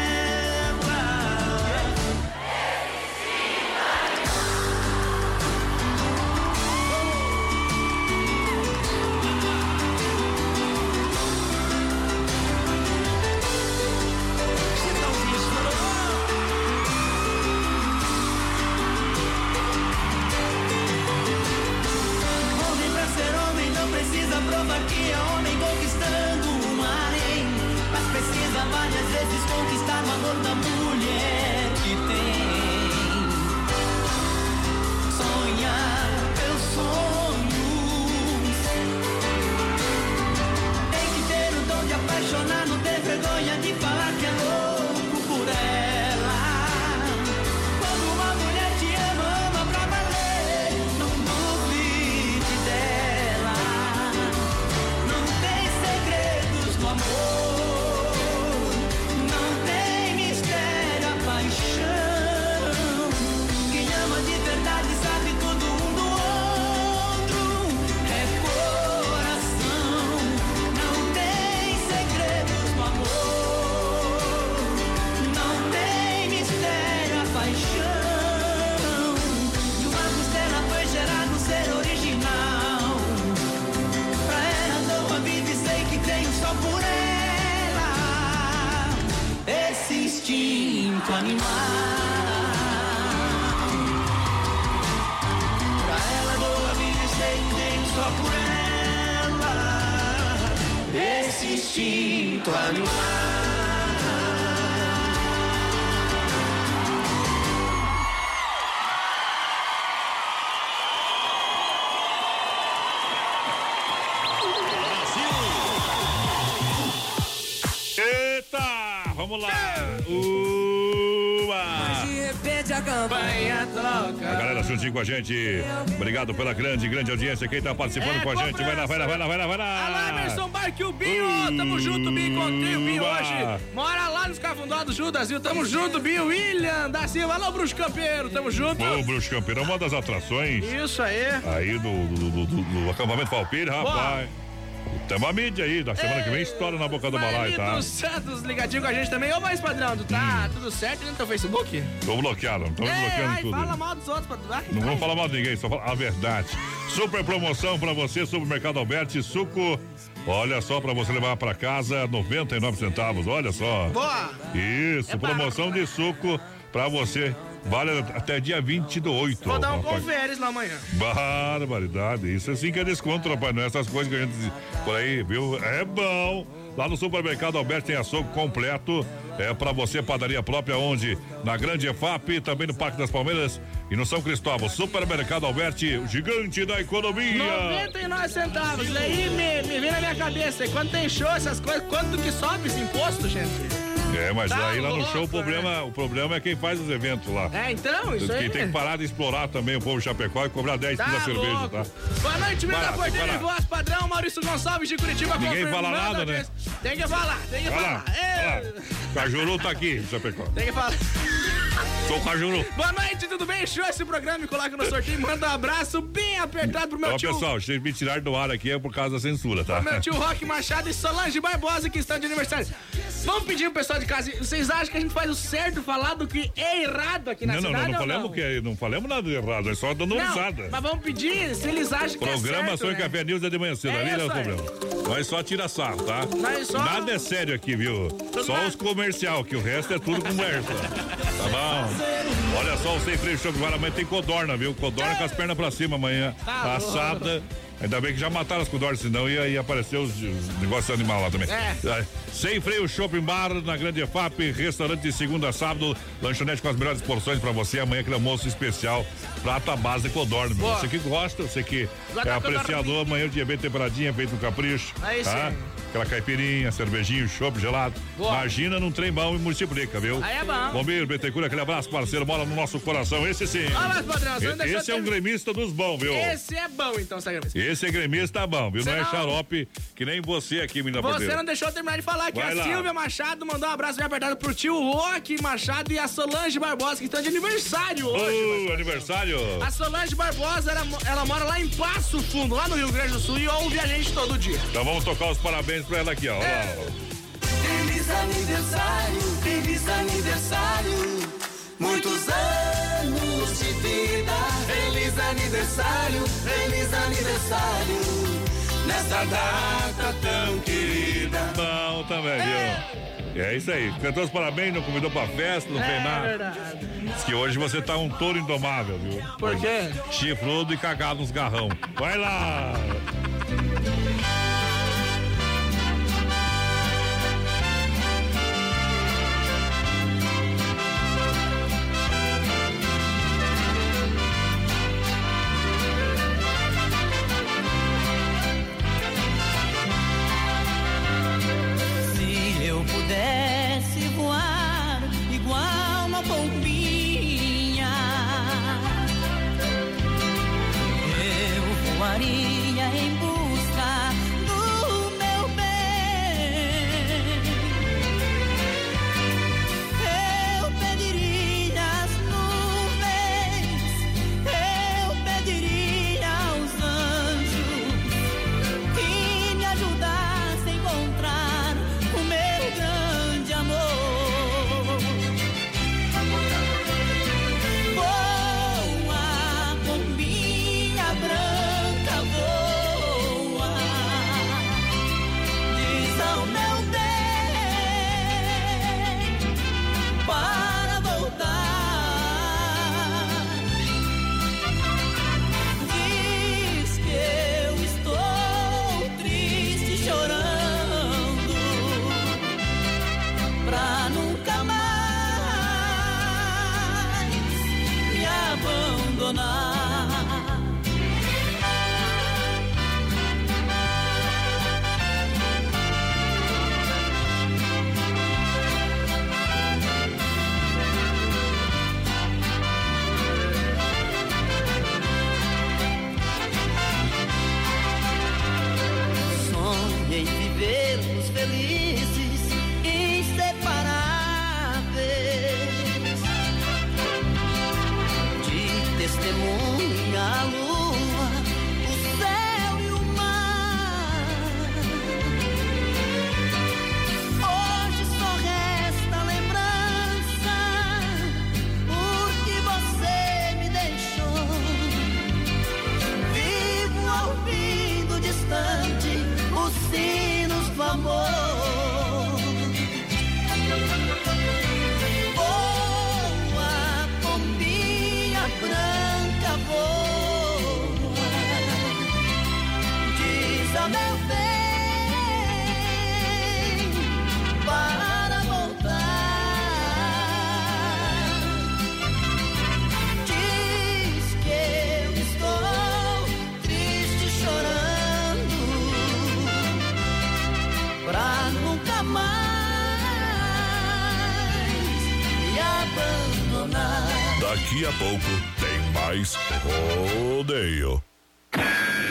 Com a gente. Obrigado pela grande, grande audiência. Quem tá participando É, com a gente, vai lá, vai lá, vai lá, vai lá, vai lá. Alô, Emerson Barque, o Binho, tamo junto, Binho, encontrei o Binho hoje. Mora lá nos Cafundados Judas, viu? Tamo junto, Binho, William da Silva. Alô, Bruxo Campeiro, tamo junto. Ô, Bruxo Campeiro, é uma das atrações Isso aí. aí do, do, do, do- do acampamento Palpire, rapaz. Temos a mídia aí, da semana que vem estoura na boca do balaio, tá? Marlitos Santos ligadinho com a gente também. Ô, mais padrão, tu tá tudo certo no teu Facebook? Tô bloqueado, tô É, bloqueando ai, tudo. fala mal dos outros, padrão. Ai, Não ai. vamos falar mal de ninguém, só fala a verdade. Super promoção pra você, Supermercado Alberti, suco. Olha só, pra você levar pra casa, 99 centavos, olha só. Boa! Isso, promoção de suco pra você. Vale até dia 20 do 8. Vou dar um conferes lá amanhã. Barbaridade, isso assim que é desconto, rapaz. Não é essas coisas que a gente por aí, viu? É bom. Lá no supermercado Alberto tem açougue completo. É pra você, padaria própria, onde? Na Grande EFAP, também no Parque das Palmeiras e no São Cristóvão. Supermercado Alberti, o gigante da economia. 99 centavos. Daí me, me vem na minha cabeça. E quando tem show, essas coisas, quanto que sobe esse imposto, gente? É, mas Tá aí lá no show o problema, o problema é quem faz os eventos lá. É, então, isso aí. Quem tem que parar de explorar também o povo Chapecó e cobrar 10 Tá pila cerveja, tá? Boa noite, meu da Porteira e. Voz Padrão, Maurício Gonçalves de Curitiba. Ninguém fala nada, né? Tem que falar, tem que Vai falar. lá, lá. É, Cajuru tá aqui, Chapecó. Tem que falar. Sou Cajuru. Boa noite, tudo bem? Show esse programa e coloca no sorteio. Manda um abraço bem apertado pro meu Ó, tio. pessoal, vocês me tiraram do ar aqui é por causa da censura, tá? Pro meu tio Roque Machado e Solange Barbosa que estão de aniversário. Vamos pedir pro pessoal de casa, vocês acham que a gente faz o certo falar do que é errado aqui na Não, não, não, cidade não ou falamos não? que é- não falamos nada de errado, é só dando Não, risada. mas vamos pedir se eles acham que é Programação certo, e né? Café News é de manhã cedo, É ali não é isso aí. problema. Nós só tira sarro, tá? Nós só- Nada é sério aqui, viu? Só os comercial, que o resto é tudo conversa. Tá bom? Olha só, o sem freio show agora amanhã tem codorna, viu? Codorna com as pernas pra cima amanhã. Tá assada. Ainda bem que já mataram as codornas, senão ia, ia aparecer os, os negócios animais lá também. É. Sem freio shopping bar na Grande FAP, restaurante de segunda a sábado, lanchonete com as melhores porções pra você. Amanhã aquele almoço especial, prato à base de codorna. Boa. Você que gosta, você que é codorna. apreciador, amanhã o dia bem temperadinha, feito no capricho. Aí tá? sim. Aquela caipirinha, cervejinho, chopp gelado. Boa. Imagina num trem bom e multiplica, viu? Aí é bom. Bombeiro, Betecura, aquele abraço, parceiro, mora no nosso coração. Esse sim. Você não E- Esse é um gremista dos bons, viu? Esse é bom, então, Sagrado. Esse é gremista bom, viu? Não é não- xarope que nem você aqui, menina Você não deixou eu terminar de falar aqui. Vai a lá. Silvia Machado mandou um abraço bem apertado pro tio Roque Machado e a Solange Barbosa, que estão de aniversário hoje. Ô, aniversário. A Solange Barbosa, ela, ela mora lá em Passo Fundo, lá no Rio Grande do Sul, e ouve a gente todo dia. Então vamos tocar os parabéns pra ela aqui, ó. Ó. Feliz aniversário, feliz aniversário. Muitos anos de vida. Feliz aniversário, feliz aniversário. Nesta data tão querida. Bom também, viu? É isso aí. Cantou os parabéns, não convidou pra festa, não fez nada. É verdade. Diz que hoje você tá um touro indomável, viu? Por quê? Chifrudo e cagado nos garrão. Vai lá!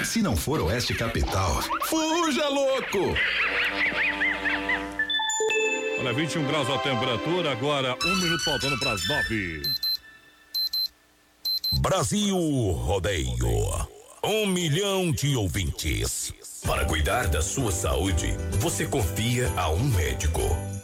Se não for Oeste Capital, fuja louco! Olha, 21 graus a temperatura, agora um minuto faltando para as nove. Brasil Rodeio. Um milhão de ouvintes. Para cuidar da sua saúde, você confia a um médico.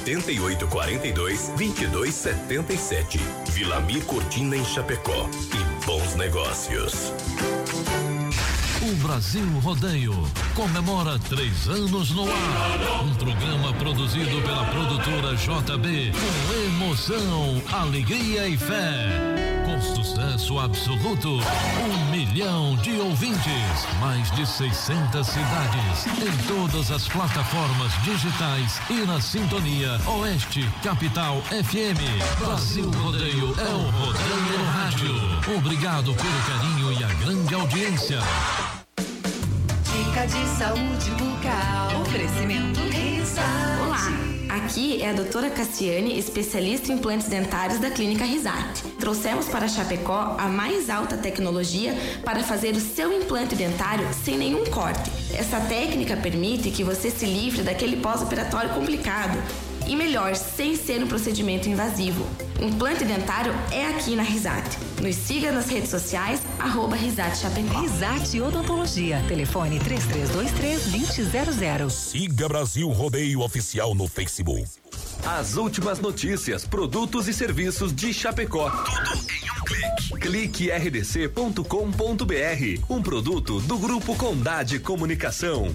88 42 22 77. Vilamir Cortina em Chapecó. E bons negócios. O Brasil Rodeio comemora três anos no ar. Um programa produzido pela produtora JB com emoção, alegria e fé. Sucesso absoluto, um milhão de ouvintes, mais de 600 cidades, em todas as plataformas digitais e na sintonia Oeste Capital FM. Brasil Rodeio é o Rodeio Rádio. Obrigado pelo carinho e a grande audiência. Dica de saúde bucal. Oferecimento Risate. Aqui é a doutora Cassiane, especialista em implantes dentários da Clínica Risate. Trouxemos para Chapecó a mais alta tecnologia para fazer o seu implante dentário sem nenhum corte. Essa técnica permite que você se livre daquele pós-operatório complicado e melhor, sem ser um procedimento invasivo. Implante dentário é aqui na Risate. Nos siga nas redes sociais, arroba Risate Chapecó. Risate Odontologia. Telefone 3323-2000. Siga Brasil Rodeio Oficial no Facebook. As últimas notícias, produtos e serviços de Chapecó. Tudo em um clique. Clique rdc.com.br. Um produto do Grupo Condade Comunicação.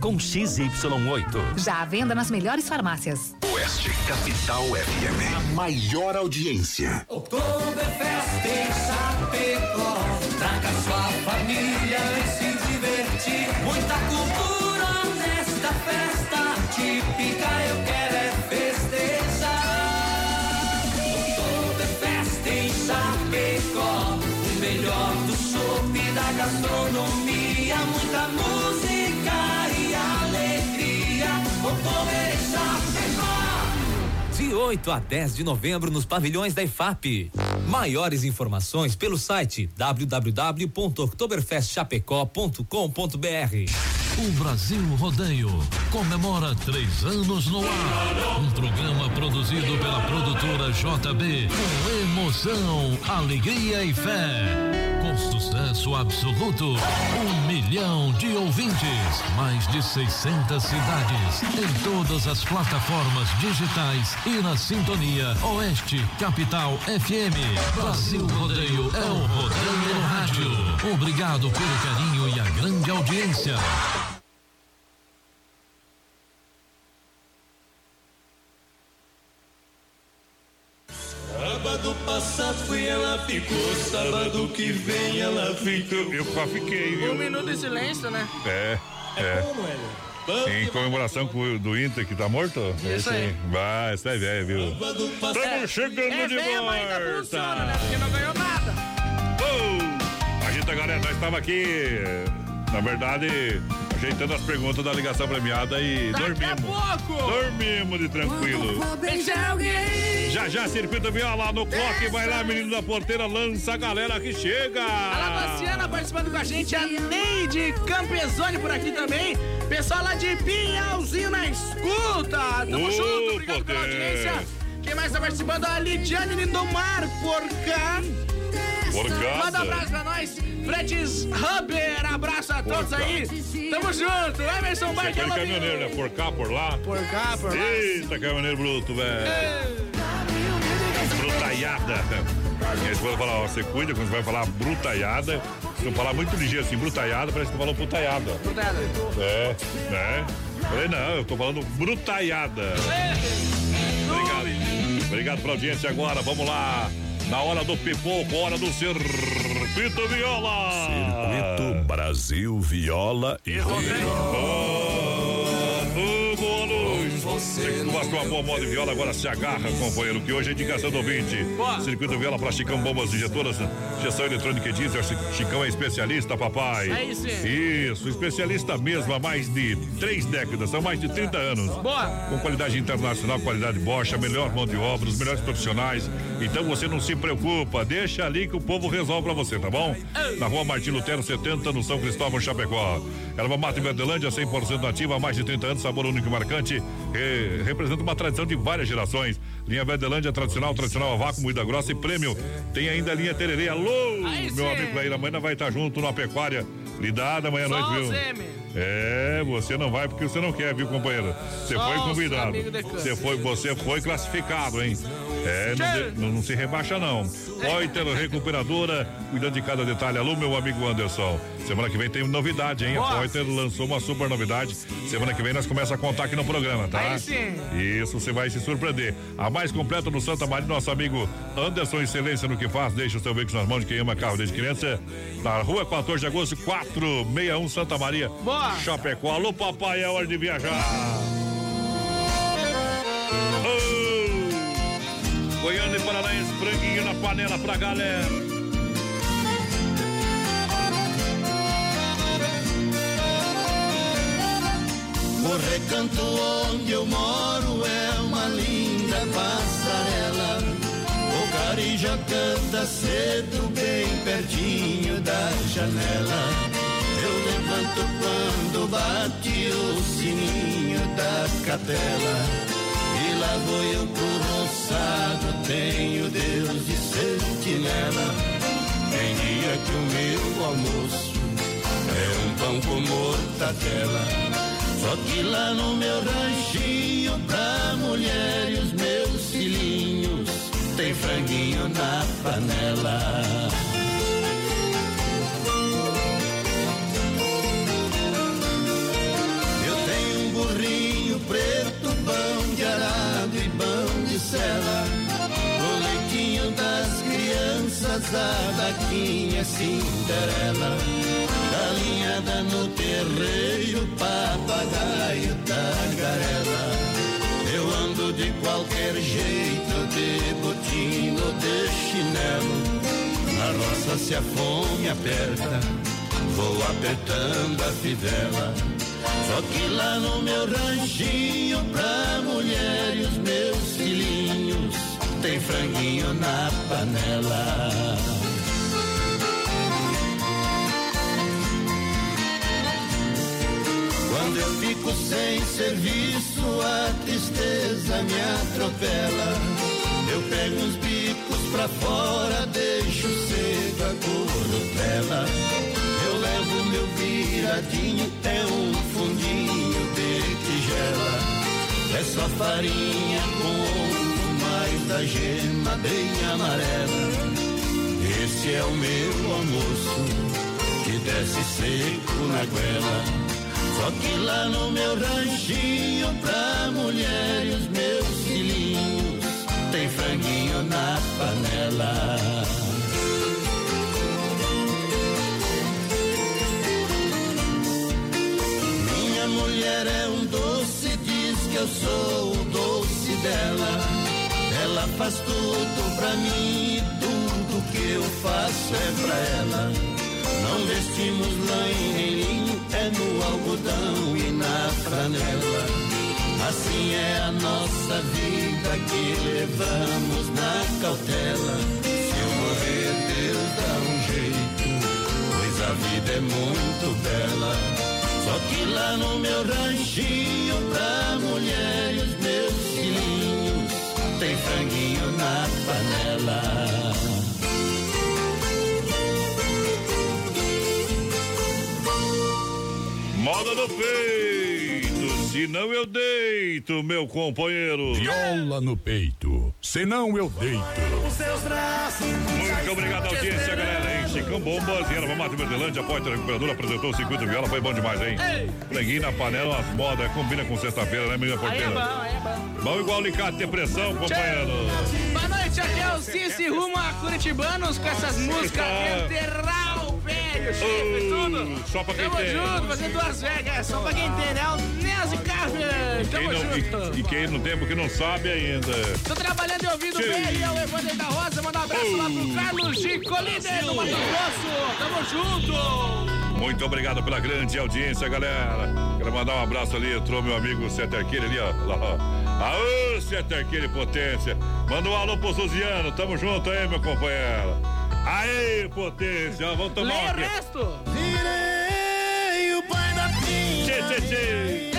com XY8. Já à venda nas melhores farmácias. Oeste Capital FM. A maior audiência. Oktoberfest em Chapecó. Traga sua família 8 a 10 de novembro nos pavilhões da IFAP. Maiores informações pelo site www.oktoberfestchapecó.com.br. O Brasil Rodeio comemora três anos no ar. Um programa produzido pela produtora JB com emoção, alegria e fé. Sucesso absoluto, um milhão de ouvintes, mais de 600 cidades, em todas as plataformas digitais e na sintonia Oeste Capital FM. Brasil Rodeio é o Rodeio no Rádio. Obrigado pelo carinho e a grande audiência. Sábado passado fui, ela ficou. Sábado que vem ela ficou. Eu só fiquei, viu? Um minuto de silêncio, né? É, é. Em comemoração com o do Inter que tá morto? Isso aí. Vai, essa é velho, viu? Estamos chegando é de velha, mas ainda volta. funciona, né? Porque não ganhou nada. Oh! Agita, galera, nós estamos aqui, na verdade, ajeitando as perguntas da ligação premiada e Daqui dormimos. a pouco. Dormimos de tranquilo. Já já, circuito viola no clock, vai lá, menino da porteira, lança a galera que chega. A participando com a gente, a Neide Campesone por aqui também. Pessoal lá de Pinhalzinho na escuta. Tamo junto, obrigado pela poder. audiência. Quem mais tá participando? A Lidiane Lindomar por cá. Porcada. Manda um abraço pra nós. Fretes Huber, abraço a todos aí. Tamo junto. Emerson Aquele Bartolomeu. caminhoneiro, né? Por cá, por lá. Por cá, por lá. Eita, caminhoneiro bruto, velho. Bruta brutaiada. Minha esposa fala, ó, você cuida quando você vai falar brutaiada. Se eu falar muito ligeiro assim, brutaiada, parece que tu falou putaiada. Brutaiada. É, né? Falei, não, eu tô falando brutaiada. Obrigado. Obrigado pela audiência agora. Vamos lá. Na hora do pipoco, hora do circuito viola. Circuito Brasil Viola e boa noite. Você que gosta de uma boa moda de viola, agora se agarra, companheiro, que hoje é indicação do ouvinte. Circuito Viola para Chicão Bombas Injetoras, injeção eletrônica e diesel. Chicão é especialista, papai. É isso. Isso, especialista mesmo há mais de três décadas, são mais de 30 anos. Boa. Com qualidade internacional, qualidade Bosch, a melhor mão de obra, os melhores profissionais. Então você não se preocupa, deixa ali que o povo resolve pra você, tá bom? Na rua Martin Lutero 70, no São Cristóvão, Chapecó. Erva Mata em Verdelândia, 100% nativa, há mais de 30 anos, sabor único e marcante. Representa uma tradição de várias gerações. Linha Verdelândia tradicional, tradicional a vácuo, moída grossa e prêmio. Tem ainda a linha Tererê. Alô, Aí meu amigo Clair, amanhã vai estar junto na pecuária. Lidada amanhã à noite, viu? É, você não vai porque você não quer, viu, companheiro? Você foi convidado. Você foi, você foi classificado, hein? É, não, de- não, se rebaixa, não. Reuter Recuperadora, cuidando de cada detalhe. Alô, meu amigo Anderson. Semana que vem tem novidade, hein? A lançou uma super novidade. Semana que vem nós começamos a contar aqui no programa, tá? Aí sim. Isso, você vai se surpreender. A mais completa no Santa Maria, nosso amigo Anderson, excelência no que faz. Deixa o seu veículo nas mãos de quem ama carro desde criança. Na rua 14 de agosto, 461 Santa Maria. Boa. Chapecó. Alô, papai, é hora de viajar. Ô, Goiânia e Paranaense, franguinho na panela pra galera. O recanto onde eu moro é uma linda passarela. O carija canta cedo, bem pertinho da janela. Levanto quando bate o sininho da capela. E lá vou eu pro roçado, tenho Deus de sentinela. Tem dia que o meu almoço é um pão com mortadela. Só que lá no meu ranchinho, pra mulher e os meus filhinhos, tem franguinho na panela. Preto, pão de arado e pão de sela. O leitinho das crianças, a vaquinha Cinderela. Galinhada no terreiro, papagaio tagarela. Eu ando de qualquer jeito, de botina ou de chinelo. Na roça se a fome aperta, vou apertando a fivela. Só que lá no meu ranchinho, pra mulher e os meus filhinhos, tem franguinho na panela. Quando eu fico sem serviço, a tristeza me atropela. Eu pego uns bicos pra fora, deixo cedo a corrupela. Meu viradinho, é um fundinho de tigela. É só farinha com mais a gema bem amarela. Esse é o meu almoço, que desce seco na goela. Só que lá no meu ranchinho, pra mulher e os meus filhinhos, tem franguinho na panela. Minha mulher é um doce, diz que eu sou o doce dela. Ela faz tudo pra mim e tudo que eu faço é pra ela. Não vestimos lã e nem linho, é no algodão e na franela. Assim é a nossa vida que levamos na cautela. Se eu morrer, Deus dá um jeito, pois a vida é muito bela. Só que lá no meu ranchinho, pra mulher e os meus filhinhos, tem franguinho na panela. Moda no peito, senão eu deito, meu companheiro. Viola no peito. senão eu deito. Muito obrigado, audiência, galera. Chicão Bombas, Erva Mata Verdelândia, a porta recuperadora apresentou o circuito viola, foi bom demais, hein? Preguinho na panela, as modas, combina com sexta-feira, né, menina Aí é porteira? bom, aí é bom. Bom igual alicate de pressão, companheiro. Boa noite, aqui é o Cici rumo a Curitibanos com essas músicas Enterral, velho, chefe, tudo. Só pra quem Tamo tem. junto, fazendo duas Vegas, só pra quem tem, né? O Nelson Carver, tamo junto. e, e quem não tem, porque não sabe ainda. Tô trabalhando e ouvindo Sim. bem aí, é o Evander da Rosa, manda um abraço lá pro Carlos Chico, líder do Mato Grosso, tamo junto. Muito obrigado pela grande audiência, galera. Quero mandar um abraço ali, entrou meu amigo Sete Arqueiro ali, ó. Lá, ó. Aô, Sete Arqueiro Potência. Manda um alô pro Suziano, tamo junto aí, meu companheiro. Aê, Potência, ó, vamos tomar Leia uma o aqui. resto. Virei o pai da pinha. Tchê, tchê, tchê.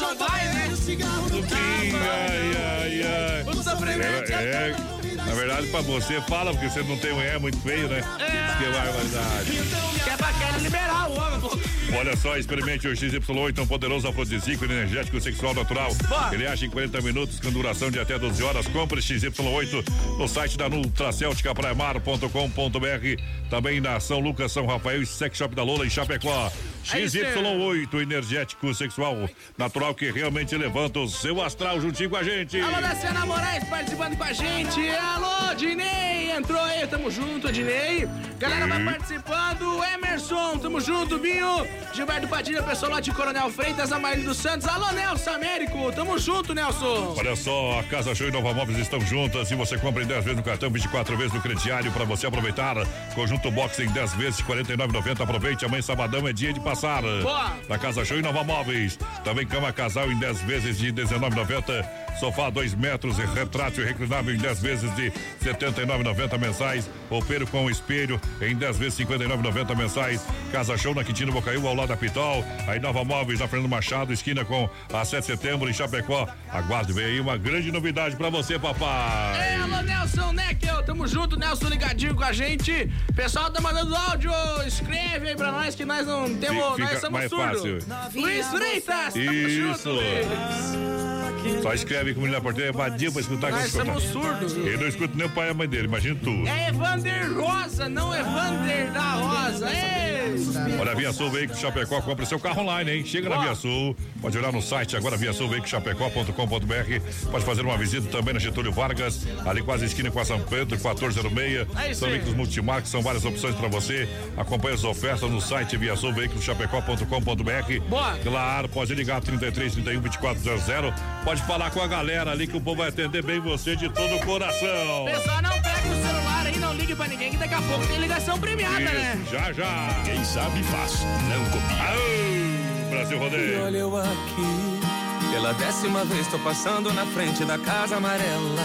Não vai, né? Pinga, ai, ai, ai. O sofrimento É, é, na verdade, pra você, fala, porque você não tem um é muito feio, né? Que barbaridade. Que é pra querer liberar o homem, pô. Olha só, experimente o XY8, um poderoso afrodisíaco energético sexual natural. Ele age em 40 minutos, com duração de até 12 horas. Compre XY8 no site da Nutracêutica Praemar.com.br. Também na São Lucas, São Rafael e Sex Shop da Lola em Chapecó. É isso aí. XY8, energético sexual natural que realmente levanta o seu astral juntinho com a gente. Alô, Daciana Moraes participando com a gente. Alô, Dinei, entrou aí, tamo junto, Dinei. Galera vai participando. Emerson, tamo junto, Binho. Gilberto Padilha, pessoal lá de Coronel Freitas, Amarílio dos Santos. Alô, Nelson Américo, tamo junto, Nelson. Olha só, a Casa Show e Nova Móveis estão juntas e você compra em 10 vezes no cartão, 24 vezes no crediário para você aproveitar. Conjunto Box em 10 vezes, de 49,90. Aproveite, amanhã sabadão é dia de passar. Boa. Na Casa Show e Nova Móveis. Também cama casal em 10 vezes de 19,90. Sofá 2 metros e retrátil reclinável em 10 vezes de 79,90 mensais. Roupeiro com espelho em 10 vezes 59,90 mensais. Casa Show na Quintino Bocaiúva ao lado da Pitol. Aí Nova Móveis na Fernando Machado, esquina com a 7 de setembro em Chapecó. Aguarde, vem aí uma grande novidade pra você, papai. É, alô, Nelson Neckel, tamo junto, Nelson ligadinho com a gente. Pessoal tá mandando áudio, escreve aí pra nós que nós não temos, Fica nós somos mais fácil. Luiz Freitas, tamo Isso. junto, Luiz. Só escreve com menina porteira, vadia pra escutar. Nós que eu somos surdos. Ele não escuta nem o pai e a mãe dele, imagina tu. É Evander Rosa, não Evander da Rosa. Ei! Olha, Via Sul Veículos Chapecó, compra seu carro online, hein? Chega na Via Sul, pode olhar no site agora, Via Sul Chapecó.com.br. Pode fazer uma visita também na Getúlio Vargas, ali quase esquina com a São Pedro, 1406. Aí São veículos multimarcas, são várias opções para você. Acompanhe as ofertas no site Via Sul Chapecó.com.br. Boa. Claro, pode ligar 33 31 2400. Pode falar com a galera ali que o povo vai atender bem você de todo o coração. Pessoal, não pega o celular aí, não ligue pra ninguém, que daqui a pouco tem ligação premiada, né? Isso, já já. Quem sabe faz, não copia. Aô, Brasil E Rodeio. olha eu aqui, pela décima vez tô passando na frente da casa amarela.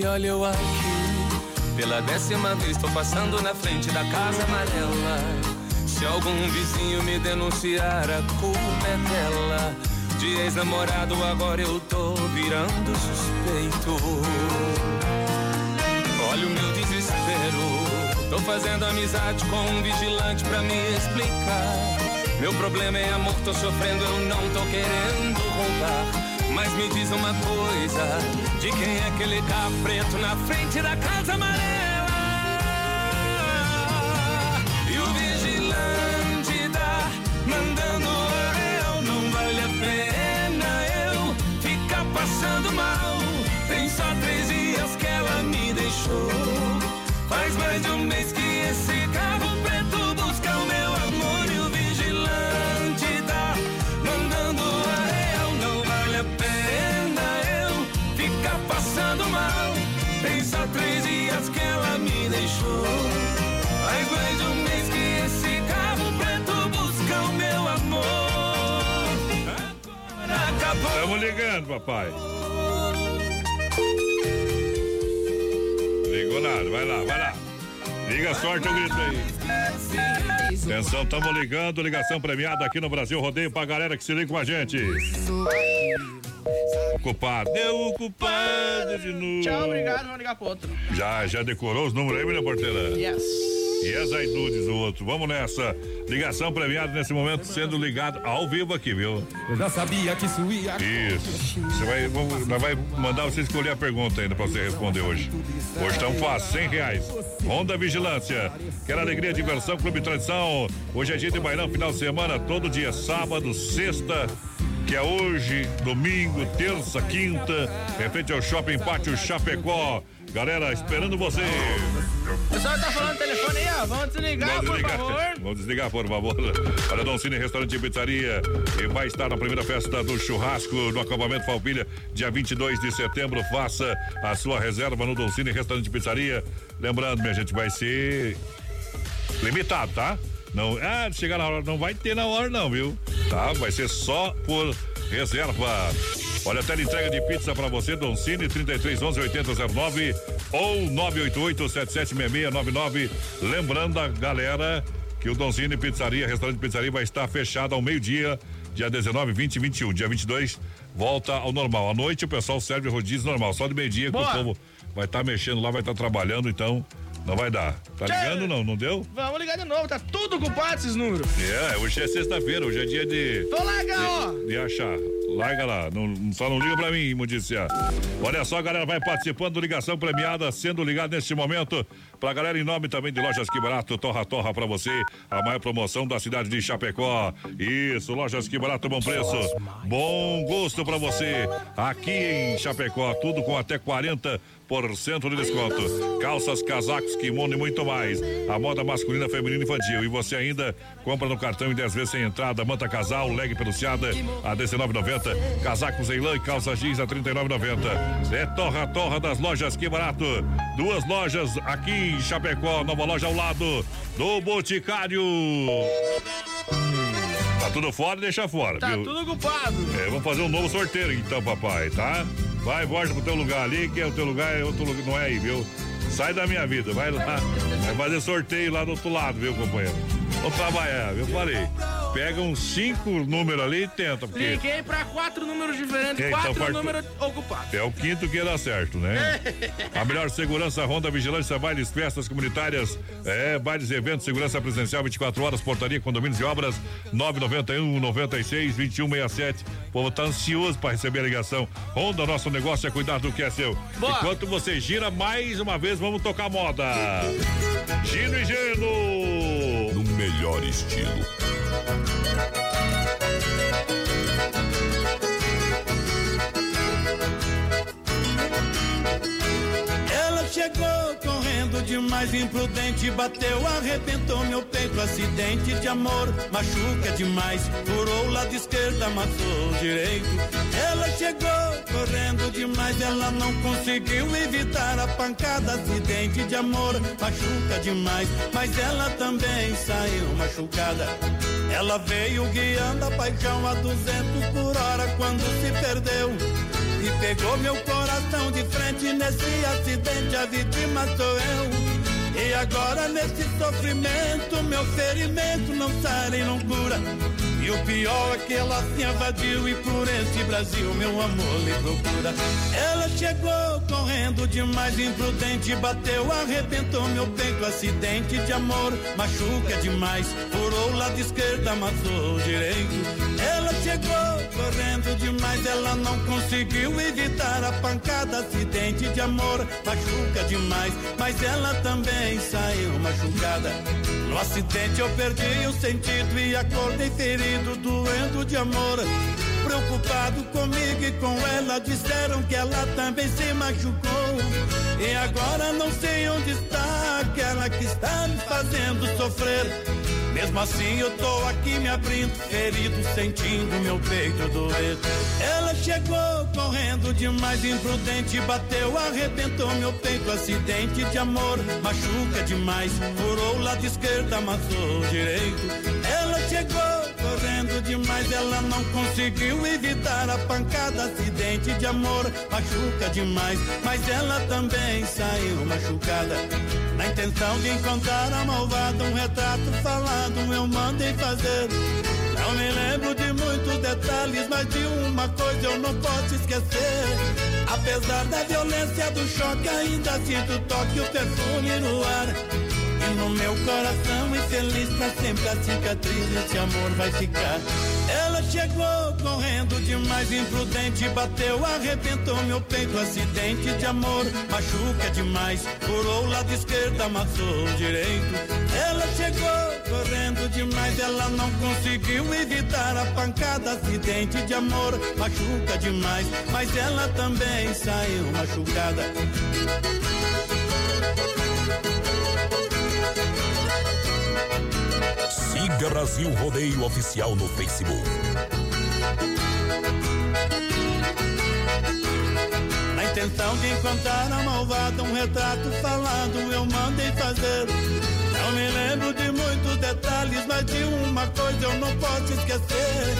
E olha eu aqui, pela décima vez tô passando na frente da casa amarela. Se algum vizinho me denunciar, a culpa é dela. De ex-namorado, agora eu tô virando suspeito. Olha o meu desespero. Tô fazendo amizade com um vigilante pra me explicar. Meu problema é amor, tô sofrendo, eu não tô querendo voltar. Mas me diz uma coisa: de quem é aquele carro preto na frente da casa amarela? E o vigilante tá mandando eu não vale a pena eu ficar passando mal. Tem só três dias que ela me deixou. Faz mais de um mês que esse três que ela me deixou. Faz mais de um mês que esse carro preto busca o meu amor. Agora acabou. Ligando, papai. Ligou nada, vai lá, vai lá. Liga a sorte, eu grito aí. Atenção, estamos ligando, ligação premiada aqui no Brasil Rodeio pra galera que se liga com a gente. Ocupado. Deu ocupado de novo. Tchau, obrigado, vamos ligar pro outro. Já, já decorou os números aí, menina porteira? Yes. E as aí diz o outro. Vamos nessa. Ligação premiada nesse momento sendo ligado ao vivo aqui, viu? Eu já sabia que isso ia. Isso. Você vai, vamos, nós vai mandar você escolher a pergunta ainda pra você responder hoje. Hoje tão fácil, cem reais. Honda Vigilância. Quer alegria, diversão, clube tradição. Hoje é dia de bailão, final de semana, todo dia, sábado, sexta. Que é hoje, domingo, terça, quinta, em frente ao Shopping Pátio Chapecó. Galera, esperando você. O pessoal tá falando no telefone aí, ó. Vamos desligar, Vamos por desligar. favor. Vamos desligar, por favor. Olha, Dom Cine Restaurante e Pizzaria. E vai estar na primeira festa do churrasco no acampamento Falpilha, dia 22 de setembro. Faça a sua reserva no Dom Cine Restaurante e Pizzaria. Lembrando, minha gente, vai ser limitado, tá? Não, ah, chegar na hora, não vai ter na hora, não, viu? Tá? Vai ser só por reserva. Olha, tela entrega de pizza pra você, Don Cine, 33 11 8009 ou 988 776699. Lembrando a galera que o Don Cine Pizzaria, restaurante Pizzaria, vai estar fechado ao meio-dia, dia 19, 20 e 21. Dia 22 volta ao normal. À noite o pessoal serve rodízio normal, só de meio-dia que o povo vai estar mexendo lá, vai estar trabalhando, então não vai dar. Tá ligando não? Não deu? Vamos ligar de novo, tá tudo ocupado esses números. É, hoje é sexta-feira, hoje é dia de. Tô larga, ó. de, de achar. Larga lá, não, só não liga pra mim, imundícia. Olha só, galera, vai participando do Ligação Premiada, sendo ligado neste momento. Pra galera, em nome também de Lojas Que Barato, Torra Torra pra você, a maior promoção da cidade de Chapecó. Isso, Lojas Que Barato, bom preço, bom gosto pra você. Aqui em Chapecó, tudo com até 40 de desconto. Calças, casacos, kimono e muito mais. A moda masculina, feminina e infantil. E você ainda compra no cartão em 10 vezes sem entrada. Manta casal, leg peluciada a 19,90. Casacos em lã e calças jeans a 39,90. É Torra Torra das lojas Que Barato. Duas lojas aqui em Chapecó. Nova loja ao lado do Boticário. Tá tudo fora, deixa fora. Tá viu? tudo ocupado. É, vamos fazer um novo sorteio então, papai, tá? Vai, volta pro teu lugar ali, que é o teu lugar, é outro lugar, não é aí, viu? Sai da minha vida, vai lá. Vai fazer sorteio lá do outro lado, viu, companheiro? Vamos trabalhar, eu falei. Pega uns cinco números ali e tenta, porque Liguei pra quatro números diferentes, É, então quatro números ocupados. é o quinto que dar certo, né? *laughs* A melhor segurança, Ronda Vigilância, bailes, festas comunitárias, é, bailes, eventos, segurança presencial 24 horas, portaria, condomínios e obras, 991 96 2167. O povo tá ansioso para receber a ligação. Honda, nosso negócio é cuidar do que é seu. Boa. Enquanto você gira, mais uma vez vamos tocar moda. Gino e Geno. No melhor estilo. Chegou correndo demais, imprudente, bateu, arrebentou meu peito, acidente de amor, machuca demais, furou o lado esquerdo, amassou o direito. Ela chegou correndo demais, ela não conseguiu evitar a pancada, acidente de amor, machuca demais, mas ela também saiu machucada. Ela veio guiando a paixão a 200 por hora quando se perdeu. E pegou meu coração de frente nesse acidente, a vítima sou eu. E agora nesse sofrimento, meu ferimento não sai nem não cura. E o pior é que ela se invadiu e por esse Brasil meu amor lhe procura. Ela chegou correndo demais, imprudente, bateu, arrebentou meu peito, acidente de amor, machuca demais, furou o lado esquerdo, amassou o direito. Ela chegou correndo demais, ela não conseguiu evitar a pancada, acidente de amor, machuca demais, mas ela também saiu machucada. No acidente eu perdi o sentido e acordei ferido, doendo de amor. Preocupado comigo e com ela, disseram que ela também se machucou. E agora não sei onde está aquela que está me fazendo sofrer. Mesmo assim eu tô aqui me abrindo, ferido, sentindo meu peito doer. Ela chegou correndo demais, imprudente, bateu, arrebentou meu peito, acidente de amor, machuca demais, furou o lado esquerdo, amassou o direito. Ela chegou correndo demais, ela não conseguiu evitar a pancada, acidente de amor, machuca demais, mas ela também saiu machucada. Na intenção de encontrar a malvada, um retrato falado eu mandei fazer. Não me lembro de muitos detalhes, mas de uma coisa eu não posso esquecer. Apesar da violência do choque, ainda sinto o toque, o perfume no ar. No meu coração infeliz pra sempre a cicatriz desse amor vai ficar. Ela chegou correndo demais, imprudente, bateu, arrebentou meu peito, acidente de amor, machuca demais, furou o lado esquerdo, amassou o direito. Ela chegou correndo demais, ela não conseguiu evitar a pancada, acidente de amor, machuca demais, mas ela também saiu machucada. Siga Brasil Rodeio Oficial no Facebook. Na intenção de encontrar a malvada, um retrato falado eu mandei fazer. Não me lembro de muitos detalhes, mas de uma coisa eu não posso esquecer.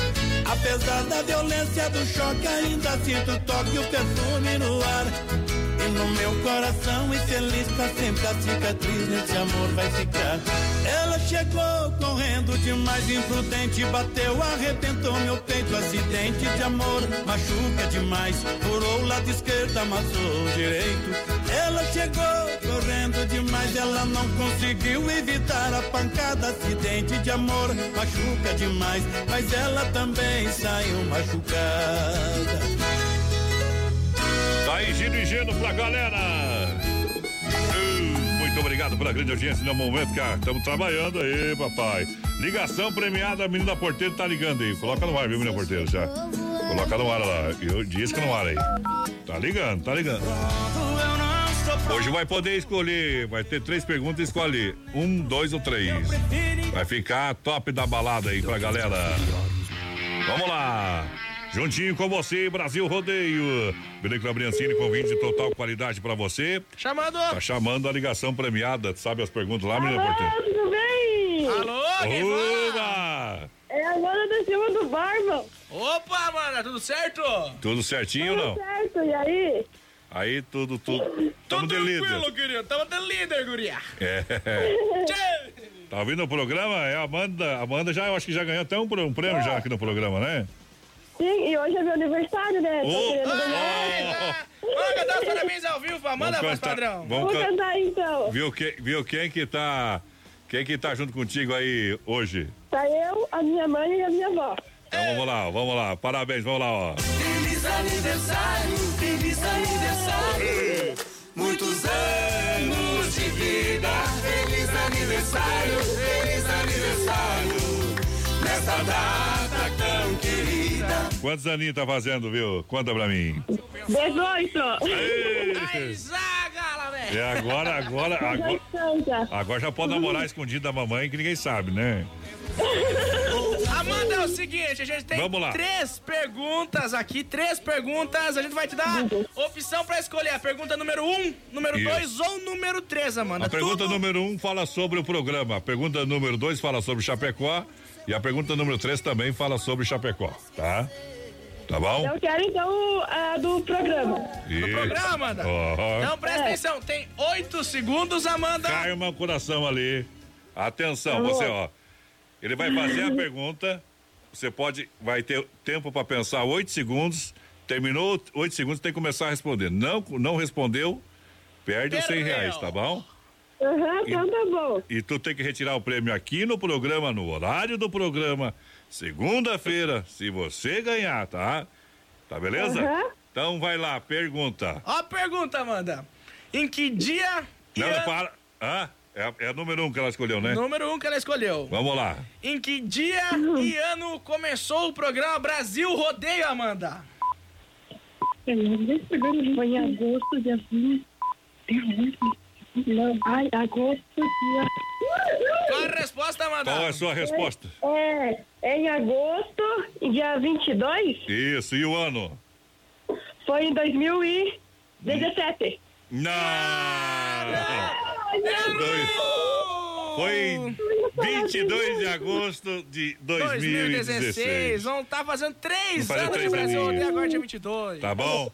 Apesar da violência do choque, ainda sinto o toque o perfume no ar. E no meu coração infeliz pra sempre a cicatriz nesse amor vai ficar. Ela chegou correndo demais, imprudente, bateu, arrebentou meu peito, acidente de amor, machuca demais, furou o lado esquerdo, amassou o direito. Ela chegou correndo demais, ela não conseguiu evitar a pancada, acidente de amor, machuca demais, mas ela também saiu machucada. Tá aí, e gelo pra galera. Uh, Muito obrigado pela grande audiência no momento que estamos trabalhando aí, papai. Ligação premiada, menina porteira tá ligando aí. Coloca no ar, viu, menina porteira, já. Coloca no ar lá. Eu disse que no ar aí. Tá ligando, tá ligando. Hoje vai poder escolher, vai ter três perguntas, escolhe um, dois ou três. Vai ficar top da balada aí pra galera. Vamos lá. Juntinho com você, Brasil Rodeio. Vinícola Briancini, convite de total qualidade pra você. Chamando. Tá chamando a ligação premiada. Sabe as perguntas lá, menina Porteira? tudo bem? Alô, quem? Oba! É a Amanda da Silva do Barba. Opa, Amanda, tudo certo? Tudo certinho ou não? Certo, e aí? Aí tudo, tudo. Tamo de líder. Tranquilo, querido. Tamo de líder, guria. É. *laughs* Tá ouvindo o programa? É a Amanda. A Amanda já, eu acho que já ganhou até um, um prêmio já aqui no programa, né? Sim, e hoje é meu aniversário, né? Tô Ô, querendo ganhar. Vamos cantar os parabéns ao vivo, Amanda, Vamos voz cantar- padrão. vamos Vou can- cantar então. Viu, que, viu quem que tá. Quem que tá junto contigo aí hoje? Tá eu, a minha mãe e a minha avó. Então vamos lá, vamos lá. Parabéns, vamos lá, ó. Feliz aniversário, feliz aniversário. Muitos anos de vida. Feliz aniversário, feliz aniversário. Nessa data tão querida. Quantos aninhos tá fazendo, viu? Conta pra mim. 18. Ei, Zagala, velho. É agora, agora, agora, agora já pode namorar escondido da mamãe que ninguém sabe, né? Amanda, é o seguinte, a gente tem Vamos lá. três perguntas aqui, três perguntas. A gente vai te dar opção pra escolher a pergunta número um, número Isso. dois ou número três, Amanda. A pergunta Tudo- número um fala sobre o programa. A pergunta número dois fala sobre Chapecó. E a pergunta número três também fala sobre Chapecó, tá? Tá bom? Eu quero então a do programa. Isso. programa, Amanda? Ó. Então presta atenção, tem oito segundos, Amanda. Calma o coração ali. Atenção, Alô? você, ó. Ele vai fazer a pergunta você pode, vai ter tempo para pensar oito segundos. Terminou oito segundos, tem que começar a responder. Não, não respondeu, perde os 100 reais, tá bom? Aham, então tá bom. E tu tem que retirar o prêmio aqui no programa, no horário do programa, segunda-feira, se você ganhar, tá? Tá beleza? Aham. Então vai lá, pergunta. Ó a pergunta, Amanda. Em que dia e Não, ano- para. Ah, é, é a número um que ela escolheu, né? Número um que ela escolheu. Vamos lá. Em que dia e ano começou o programa Brasil Rodeio, Amanda? Foi em agosto, dia 20. Não, ai, agosto, dia. Qual a resposta, Amanda? Qual é a sua resposta? É, é em agosto, dia 22, Isso, e o ano? foi em 2017. Não! Dois- Foi em 22 de agosto de 2016. 2016. Vão estar fazendo três Vamos anos três de Brasil. Rodeio agora, dia 22. Tá bom?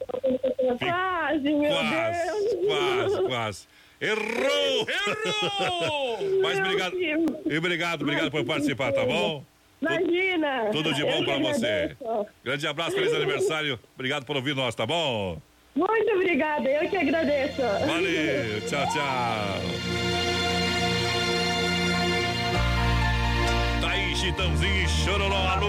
Quase, meu Quase, Deus. quase, quase. Errou! Errou! Mas obrigado. E obrigado, obrigado por participar, tá bom? Imagina. Tudo de bom que você. Grande abraço, feliz aniversário. Obrigado por ouvir nós, tá bom? Muito obrigada, eu que agradeço. Valeu, tchau, tchau. Tá aí, Chitãozinho e Chororó. Alô,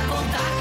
pra contar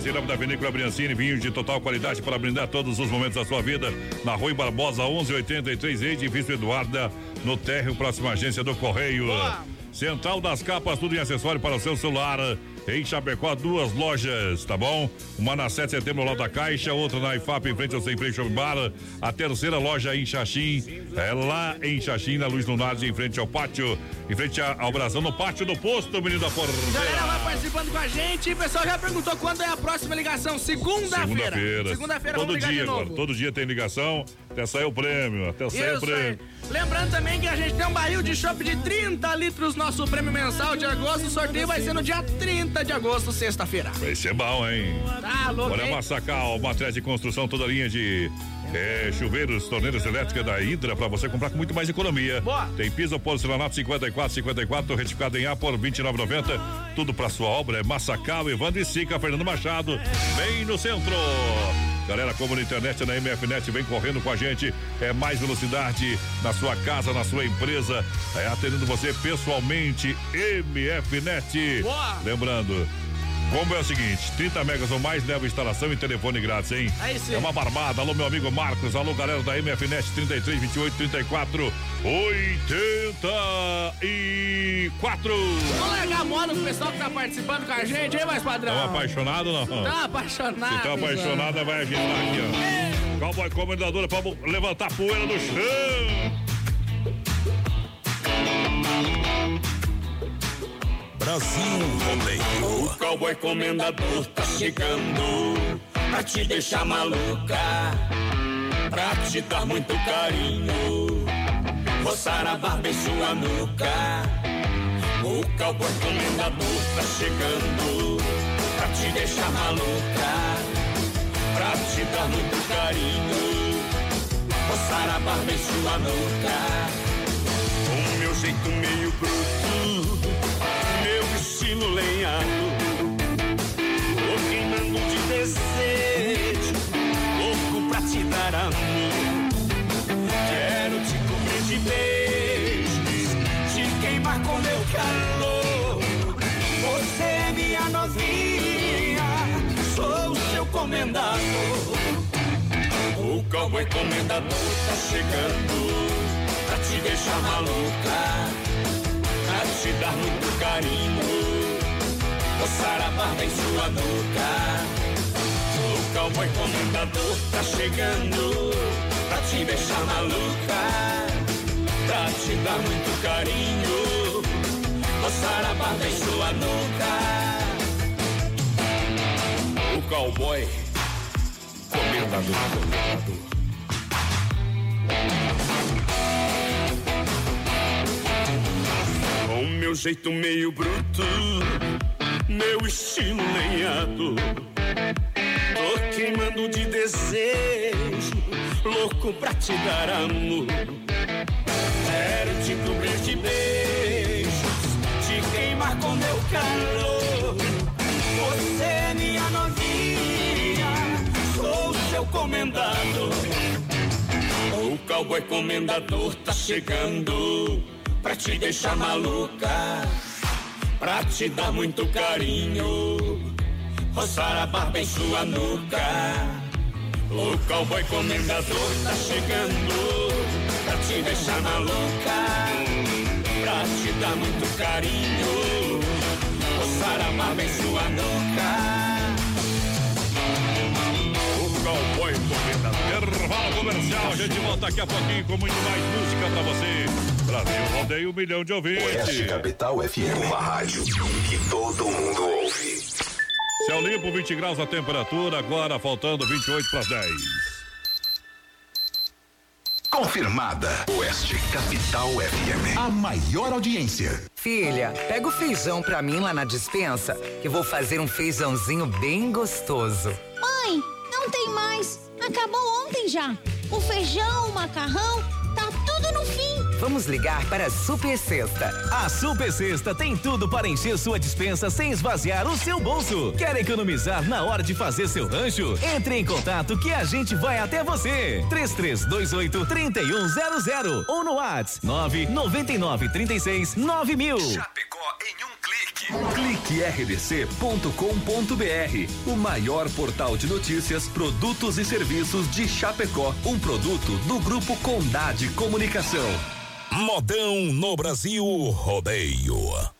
13 da Vinícola Briancini, vinhos de total qualidade para brindar todos os momentos da sua vida. Na Rui Barbosa, 1183, edifício Eduarda, no térreo, próxima agência do Correio. Boa. Central das Capas, tudo em acessório para o seu celular. Em Chapecó, duas lojas, tá bom? Uma na 7 de setembro, lá da Caixa, outra na IFAP, em frente ao Sem Freio Bar. A terceira loja em Xaxim, é lá em Xaxim, na Luz em frente ao pátio, em frente ao Brasão, no pátio do posto, menino da Galera Porteira. vai participando com a gente. O pessoal já perguntou quando é a próxima ligação. Segunda-feira. Segunda-feira. Segunda-feira Todo dia agora, todo dia tem ligação, até sair o prêmio, até sair o prêmio. aí. Lembrando também que a gente tem um barril de chopp de 30 litros, nosso prêmio mensal de agosto. O sorteio vai ser no dia 30 de agosto, sexta-feira. Vai ser bom, hein? Tá louco, Olha? Massacal, materiais de construção, toda linha de é, chuveiros, torneiras elétricas da Hidra, pra você comprar com muito mais economia. Tem piso porcelanato 54, 54, retificado em A por 29,90. Tudo pra sua obra é Massacal, Evandro e Sica, Fernando Machado, bem no centro. Galera, como na internet, na MFNet, vem correndo com a gente. É mais velocidade na sua casa, na sua empresa. É atendendo você pessoalmente. MFNet. Boa. Lembrando, como é o seguinte, 30 megas ou mais leva instalação e telefone grátis, hein? Aí sim. É uma barbada. Alô, meu amigo Marcos. Alô, galera da MFNet 33 28 34 84. Vamos largar a moda pro pessoal que tá participando com a gente, hein, mais padrão? Tá apaixonado não? Tá apaixonado. Se tá apaixonada, vai agitar aqui, ó. Cowboy Comendadora pra levantar a poeira do chão. Brasil Rodeio. O cowboy comendador tá chegando pra te deixar maluca, pra te dar muito carinho, roçar a barba em sua nuca. O cowboy comendador tá chegando pra te deixar maluca, pra te dar muito carinho, roçar a barba em sua nuca. O meu jeito meio bruto, estilo lenhado, tô queimando de desejo, louco pra te dar amor. Quero te cobrir de beijos, te queimar com meu calor. Você é minha novinha, sou o seu comendador. O cowboy comendador tá chegando pra te deixar maluca, pra te dar muito carinho, coçar a barba em sua nuca. O cowboy comendador tá chegando pra te deixar maluca, pra te dar muito carinho, coçar a barba em sua nuca. O cowboy comendador, comendador. Com meu jeito meio bruto, meu estilo lenhado. Tô queimando de desejo, louco pra te dar amor. Quero te cobrir de beijos, te queimar com meu calor. Você é minha novinha, sou seu comendador. O cowboy comendador tá chegando pra te deixar maluca, pra te dar muito carinho, roçar a barba em sua nuca. O cowboy comendador tá chegando pra te deixar maluca, pra te dar muito carinho, roçar a barba em sua nuca. O Cowboy Comendador. Intervalo comercial. A gente volta daqui a pouquinho com muito mais música pra você. Brasil rodeia um milhão de ouvintes. Oeste Capital FM. Uma rádio que todo mundo ouve. Céu limpo, 20 graus a temperatura, agora faltando 28 para as 10. Confirmada. Oeste Capital FM. A maior audiência. Filha, pega o feijão pra mim lá na dispensa, que vou fazer um feijãozinho bem gostoso. Mãe, não tem mais. Acabou ontem já. O feijão, o macarrão, tá tudo no fim. Vamos ligar para a Super Sexta. A Super Sexta tem tudo para encher sua dispensa sem esvaziar o seu bolso. Quer economizar na hora de fazer seu rancho? Entre em contato que a gente vai até você. 3328 3100 ou no WhatsApp 999 36 9000. Clique rdc.com.br, o maior portal de notícias, produtos e serviços de Chapecó, um produto do grupo Condade Comunicação. Modão no Brasil Rodeio.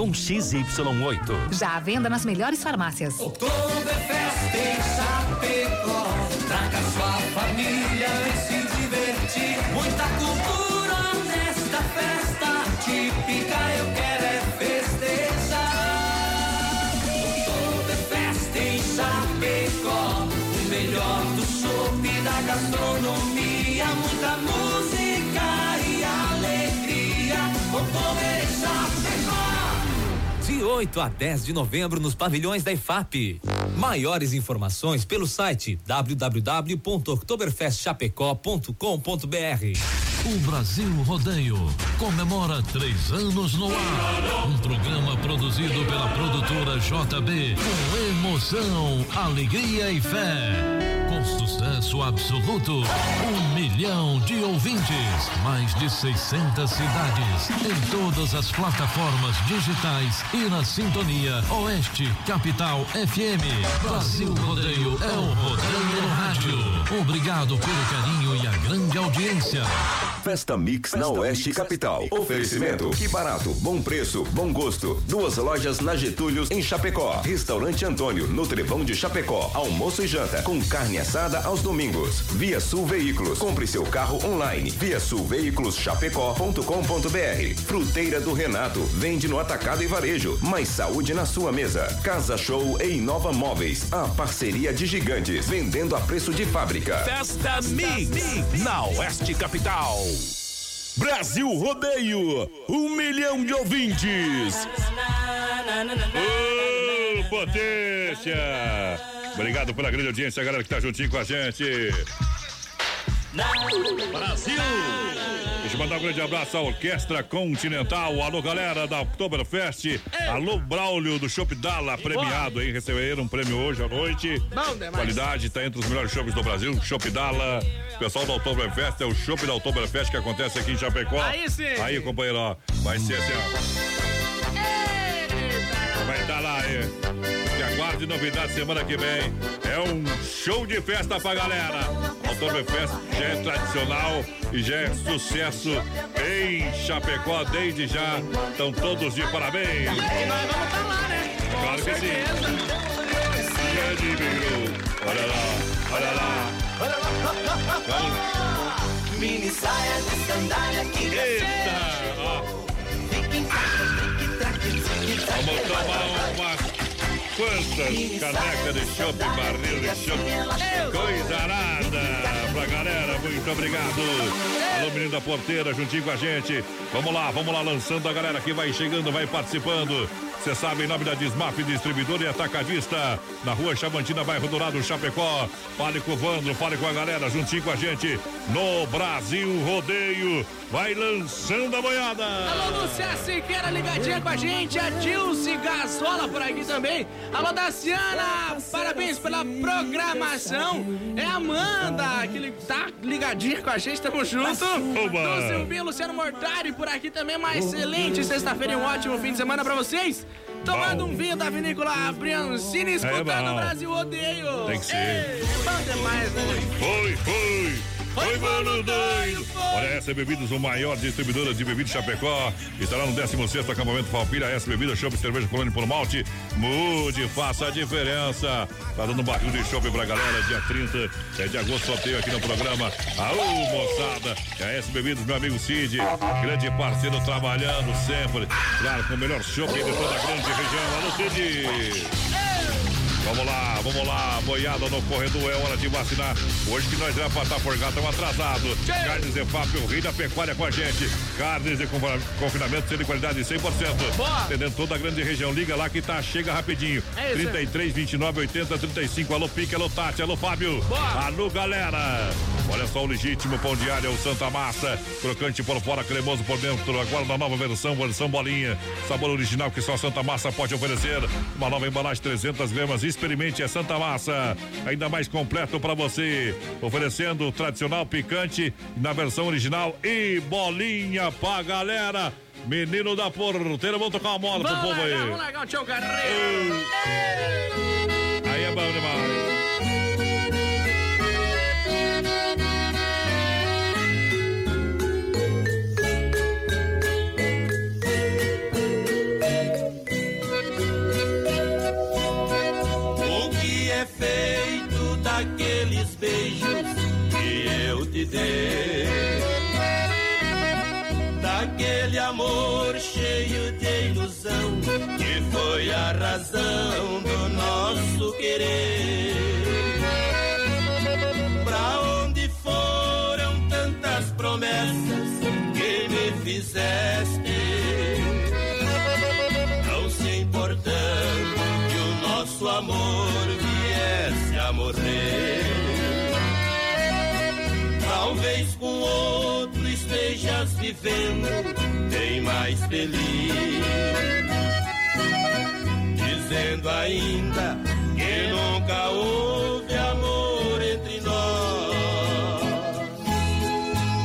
com XY8. Já à venda nas melhores farmácias. Oktoberfest em Chapecó. Traga sua família e se divertir. Muita cultura nesta festa típica. Eu quero é festejar. Oktoberfest em Chapecó. O melhor do chopp e da gastronomia. Muita música De 8 a 10 de novembro nos pavilhões da IFAP. Maiores informações pelo site www.oktoberfestchapecó.com.br. O Brasil Rodeio comemora três anos no ar. Um programa produzido pela produtora JB com emoção, alegria e fé. Sucesso absoluto, um milhão de ouvintes, mais de 600 cidades, em todas as plataformas digitais e na sintonia Oeste Capital FM. Brasil Rodeio é o Rodeio no Rádio. Obrigado pelo carinho grande audiência. Festa Mix na Oeste Capital. Oferecimento. Que barato, bom preço, bom gosto. Duas lojas na Getúlio em Chapecó. Restaurante Antônio, no Trevão de Chapecó. Almoço e janta com carne assada aos domingos. Via Sul Veículos. Compre seu carro online. Via Sul Veículos Chapecó.com.br. Fruteira do Renato. Vende no atacado e varejo. Mais saúde na sua mesa. Casa Show e Inova Móveis. A parceria de gigantes. Vendendo a preço de fábrica. Festa Mix, na Oeste Capital. Brasil Rodeio, um milhão de ouvintes. Ô, potência! Obrigado pela grande audiência, galera que tá juntinho com a gente. Brasil! Deixa eu mandar um grande abraço à Orquestra Continental. Alô, galera da Oktoberfest. Alô, Braulio do Shop Dala, premiado, hein? Receberam um prêmio hoje à noite. Qualidade, tá entre os melhores shoppes do Brasil. Shop Dala. Pessoal da Oktoberfest, é o Shop da Oktoberfest que acontece aqui em Chapecó. Aí sim. Aí, companheiro, ó. Vai ser assim, ó. Vai estar lá, é. Aguarde novidade semana que vem. É um show de festa pra galera. Oktoberfest já é tradicional e já é sucesso em Chapecó desde já. Estão todos de parabéns. E nós vamos estar lá, né? Claro que sim. Grande migrou. Olha lá, olha lá. Mini saia de sandália que Eita! Ó, vamos tomar umas quantas canecas de chopp, barril de chopp. Coisa arada pra galera, muito obrigado. Alô, menino da porteira, juntinho com a gente. Vamos lá, vamos lá, lançando a galera que vai chegando, vai participando. Você sabe, em nome da Dismaf, distribuidor e atacadista, na rua Chavantina, bairro Dourado, Chapecó. Fale com o Vandro, fale com a galera, juntinho com a gente, no Brasil Rodeio. Vai lançando a boiada. Alô, Lúcia Siqueira ligadinha com a gente. A Dilce Gasola por aqui também. Alô, Daciana, parabéns pela programação. É a Amanda que tá ligadinha com a gente, tamo junto. Oba. Silvinho, Luciano Mortari por aqui também. Uma excelente sexta-feira e um ótimo fim de semana pra vocês. Tomando um vinho da vinícola Briancini, escutando bom. o Brasil Odeio. Tem que ser. Ei, é bom demais, né? Foi, foi. Foi bolo doido. Olha, essa é Bebidas, o maior distribuidora de bebidas Chapecó. Estará no 16 acampamento Falpira. Essa bebida, chopp, cerveja, colônia por malte. Mude, faça a diferença. Tá dando um barril de chopp pra galera. Dia 30 é de agosto, sorteio aqui no programa. Aô, moçada. É a S Bebidas, meu amigo Cid. Grande parceiro trabalhando sempre. Claro, com o melhor chopp de toda a grande região. Alô, Cid. Vamos lá, vamos lá, boiada no corredor, é hora de vacinar. Hoje que nós vamos passar por gato, estamos atrasados. Carnes EFAP, o rei da pecuária com a gente. Carnes de confina- confinamento, sendo de qualidade 100%. Boa. Atendendo toda a grande região. Liga lá que tá, chega rapidinho. É isso. 33, 29, 80, 35. Alô, Pique, alô, Tati, alô, Fábio. Boa. Alô, galera. Olha só o legítimo pão diário, é o Santa Massa. Crocante por fora, cremoso por dentro. Agora na nova versão, versão bolinha. Sabor original que só a Santa Massa pode oferecer. Uma nova embalagem 300 gramas. Experimente a Santa Massa. Ainda mais completo para você. Oferecendo o tradicional picante na versão original e bolinha pra galera. Menino da porteira, vamos tocar uma pro Vamos povo aí. vamos legal, tio Carreiro. Aí é bom demais. Daquele amor cheio de ilusão que foi a razão do nosso querer. Pra onde foram tantas promessas que me fizeste? Não se importando que o nosso amor com outro estejas vivendo bem mais feliz. Dizendo ainda que nunca houve amor entre nós.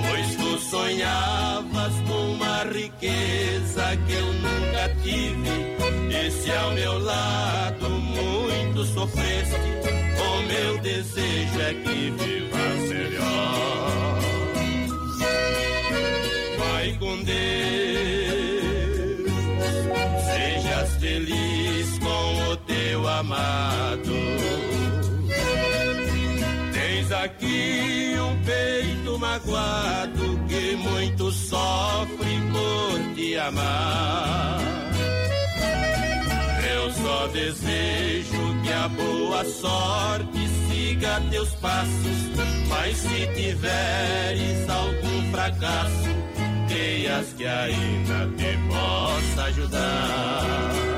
Pois tu sonhavas com uma riqueza que eu nunca tive. E se ao meu lado muito sofreste, o meu desejo é que vivas melhor. Vai com Deus, sejas feliz com o teu amado. Tens aqui um peito magoado que muito sofre por te amar. Eu só desejo que a boa sorte siga teus passos, mas se tiveres algum fracasso, creias que ainda te possa ajudar.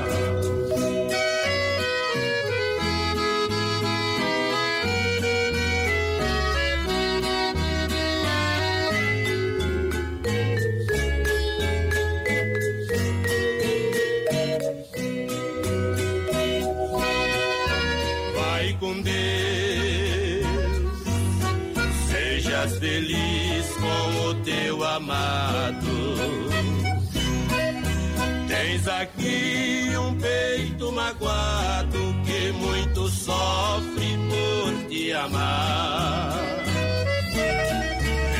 Amar.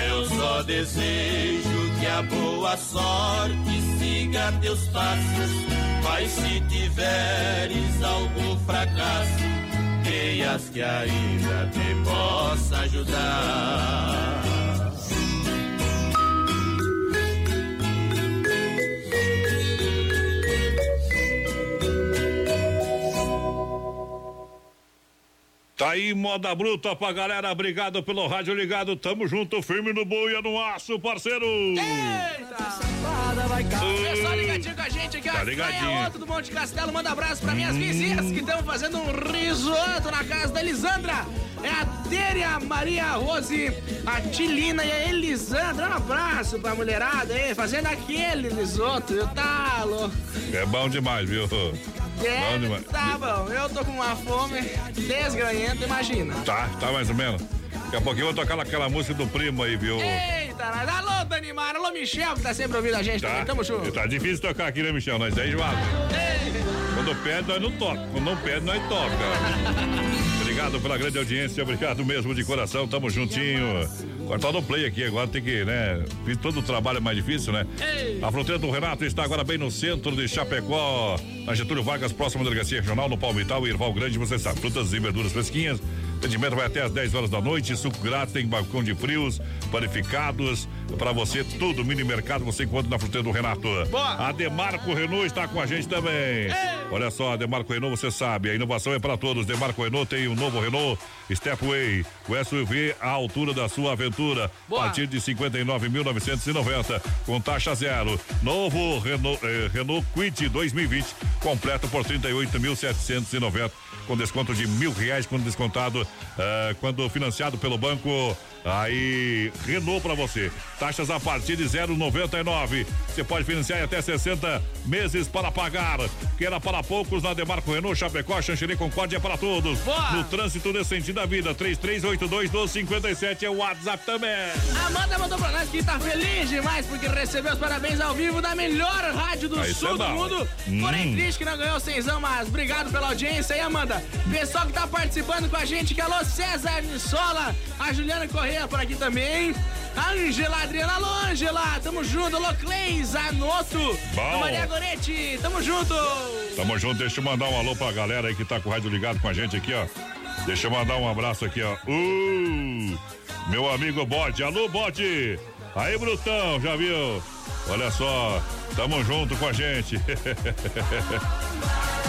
Eu só desejo que a boa sorte siga teus passos, mas se tiveres algum fracasso, creias que ainda te possa ajudar. Tá aí, moda bruta pra galera. Obrigado pelo rádio ligado. Tamo junto, firme no boia no aço, parceiro. Pessoal ligadinho com a gente aqui, ó. Tá ligadinho. Outro do Monte Castelo. Manda abraço pra minhas vizinhas que estão fazendo um risoto na casa da Elisandra. É a Téria Maria Rose, a Tilina e a Elisandra. Um abraço pra mulherada aí, fazendo aquele risoto, viu? Tá louco. É bom demais, viu? É, tá bom. Eu tô com uma fome desgranhenta, imagina. Tá, tá mais ou menos. Daqui a pouquinho eu vou tocar aquela música do primo aí, viu? Eita, nós. Alô, Dani Mara. Alô, Michel, que tá sempre ouvindo a gente também. Tamo junto. Tá difícil tocar aqui, né, Michel? Nós é enjoado. Quando pede, nós não toca. Quando não pede, nós toca. *laughs* Obrigado pela grande audiência, obrigado mesmo de coração, tamo juntinho. Agora tá no play aqui, agora tem que, né? Fiz todo o trabalho mais difícil, né? A fronteira do Renato está agora bem no centro de Chapecó, na Getúlio Vargas, próximo da Delegacia Regional, no Palmital e Irval Grande, você sabe, frutas e verduras fresquinhas. Atendimento vai até às 10 horas da noite, suco grátis, tem balcão de frios, panificados, para você, tudo, mini mercado, você encontra na fronteira do Renato. Boa. A Demarco Renault está com a gente também. Olha só, Demarco Renault, você sabe, a inovação é para todos. Demarco Renault tem um novo Renault Stepway, o SUV à altura da sua aventura, Boa. a partir de 59.990, com taxa zero. Novo Renault, eh, Renault Quid 2020, completo por 38.790, com desconto de mil reais quando descontado, eh, quando financiado pelo banco. Aí, Renault para você. Taxas a partir de 0,99. Você pode financiar em até 60 meses para pagar. Que era para poucos na Demarco Renault, Chapecó, Xanxerê, Concórdia é para todos. Boa. No trânsito sentido da vida, 3382 1257 é o WhatsApp também. Amanda mandou pra nós que tá feliz demais porque recebeu os parabéns ao vivo da melhor rádio do Ah, isso sul é do mundo. Hum. Porém, triste que não ganhou cenzão, mas obrigado pela audiência aí, Amanda. Pessoal que tá participando com a gente, que alô César Nissola, a Juliana Correia por aqui também. Angela Adriana, alô Angela, tamo junto, alô Cleis, Anoto, Bom. Maria Goretti, tamo junto. Tamo junto, deixa eu mandar um alô pra galera aí que tá com o rádio ligado com a gente aqui, ó. Deixa eu mandar um abraço aqui, ó. Uh, meu amigo Bode, alô Bode! Aí, Brutão, já viu? Olha só, tamo junto com a gente. *laughs*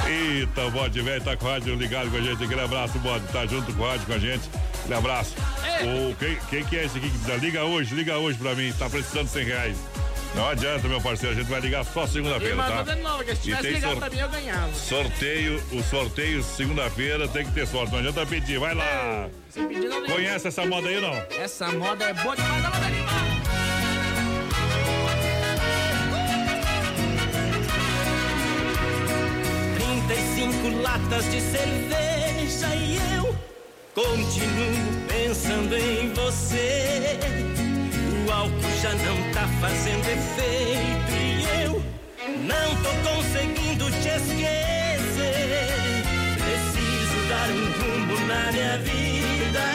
Eita, o Bode velho tá com o rádio ligado com a gente. Aquele abraço, Bode, tá junto com o rádio com a gente. Aquele abraço. O, quem, quem que é esse aqui que tá? Liga hoje, liga hoje pra mim, tá precisando de 100 reais. Não adianta, meu parceiro, a gente vai ligar só segunda-feira, tá? de novo, que se E tivesse tem ligado sor- pra mim eu ganhava. Sorteio, o sorteio segunda-feira tem que ter sorte. Não adianta pedir, vai lá. Se pedir, não. Conhece essa moda aí ou não? Essa moda é boa demais, ela vai animar. 35 latas de cerveja e eu continuo pensando em você. O álcool já não tá fazendo efeito e eu não tô conseguindo te esquecer. Preciso dar um rumo na minha vida,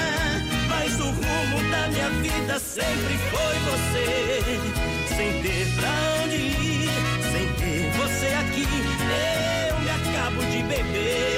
mas o rumo da minha vida sempre foi você. Sem ter pra onde ir, sem ter você aqui, eu me acabo de beber.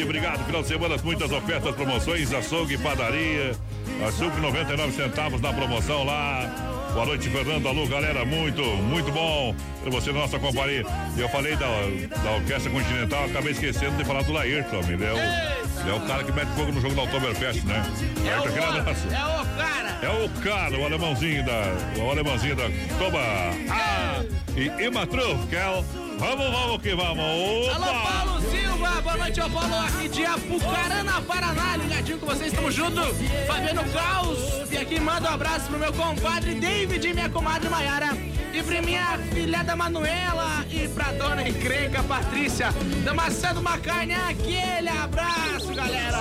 Alberti, obrigado. Final de semana, muitas ofertas, promoções, açougue, padaria. Açougue 99 centavos na promoção lá. Boa noite, Fernando. Alô, galera, muito, muito bom ter você na nossa companhia. Eu falei da, da Orquestra Continental, acabei esquecendo de falar do Laírton. Ele é o, ele é o cara que mete fogo no jogo da Oktoberfest, né? É Laírton, aquele o, abraço. é o cara. É o cara, o alemãozinho da. O alemãozinho da. Toma! Ah! E Imatruf, que é o Vamos, vamos que vamos. Opa! Alô, Paulo Boa noite, ao Paulo, aqui de Apucarana, Paraná, ligadinho com vocês, estamos juntos. Fabiano Caos, e aqui manda um abraço pro meu compadre David e minha comadre Maiara. E pra minha filhada Manuela e pra dona encrenca Patrícia. Estamos assando uma carne, aquele abraço, galera.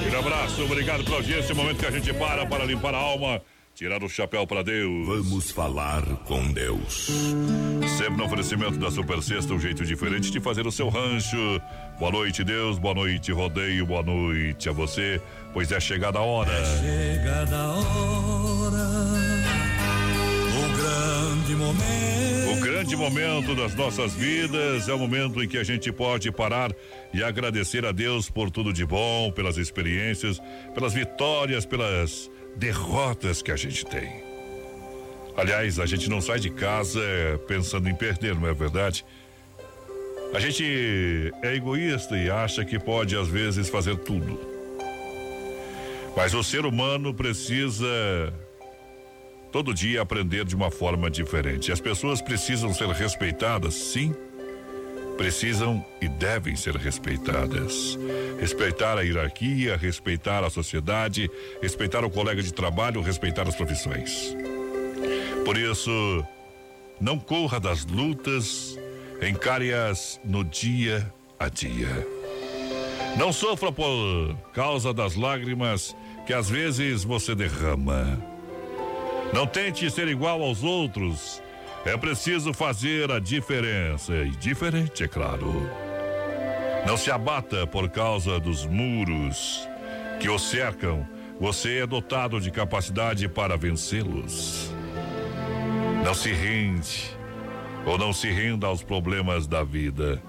Aquele abraço, obrigado pela audiência. Momento que a gente para para limpar a alma. Tirar o chapéu para Deus. Vamos falar com Deus. Sempre no oferecimento da Super Sexta, um jeito diferente de fazer o seu rancho. Boa noite, Deus. Boa noite, rodeio. Boa noite a você, pois é chegada a hora. Chegada a hora, o grande momento. O grande momento das nossas vidas é o momento em que a gente pode parar e agradecer a Deus por tudo de bom, pelas experiências, pelas vitórias, pelas derrotas que a gente tem. Aliás, a gente não sai de casa pensando em perder, não é verdade? A gente é egoísta e acha que pode, às vezes, fazer tudo. Mas o ser humano precisa todo dia aprender de uma forma diferente. As pessoas precisam ser respeitadas, sim. Precisam e devem ser respeitadas. Respeitar a hierarquia, respeitar a sociedade, respeitar o colega de trabalho, respeitar as profissões. Por isso, não corra das lutas, encare-as no dia a dia. Não sofra por causa das lágrimas que às vezes você derrama. Não tente ser igual aos outros. É preciso fazer a diferença. E diferente, é claro. Não se abata por causa dos muros que o cercam. Você é dotado de capacidade para vencê-los. Não se rende ou não se renda aos problemas da vida.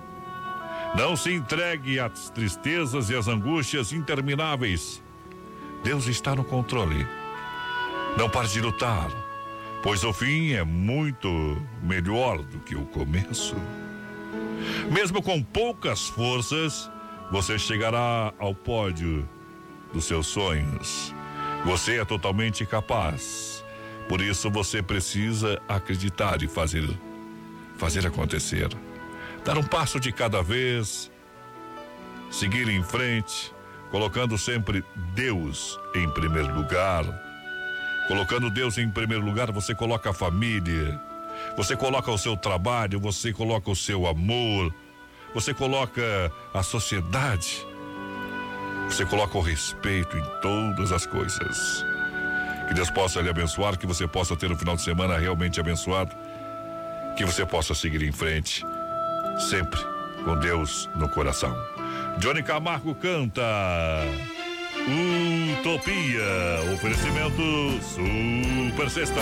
Não se entregue às tristezas e às angústias intermináveis. Deus está no controle. Não pare de lutar, pois o fim é muito melhor do que o começo. Mesmo com poucas forças, você chegará ao pódio dos seus sonhos. Você é totalmente capaz. Por isso você precisa acreditar e fazer fazer acontecer. Dar um passo de cada vez, seguir em frente, colocando sempre Deus em primeiro lugar. Colocando Deus em primeiro lugar, você coloca a família, você coloca o seu trabalho, você coloca o seu amor, você coloca a sociedade, você coloca o respeito em todas as coisas. Que Deus possa lhe abençoar, que você possa ter um final de semana realmente abençoado, que você possa seguir em frente, sempre com Deus no coração. Johnny Camargo canta. Utopia. Oferecimento Super Sexta.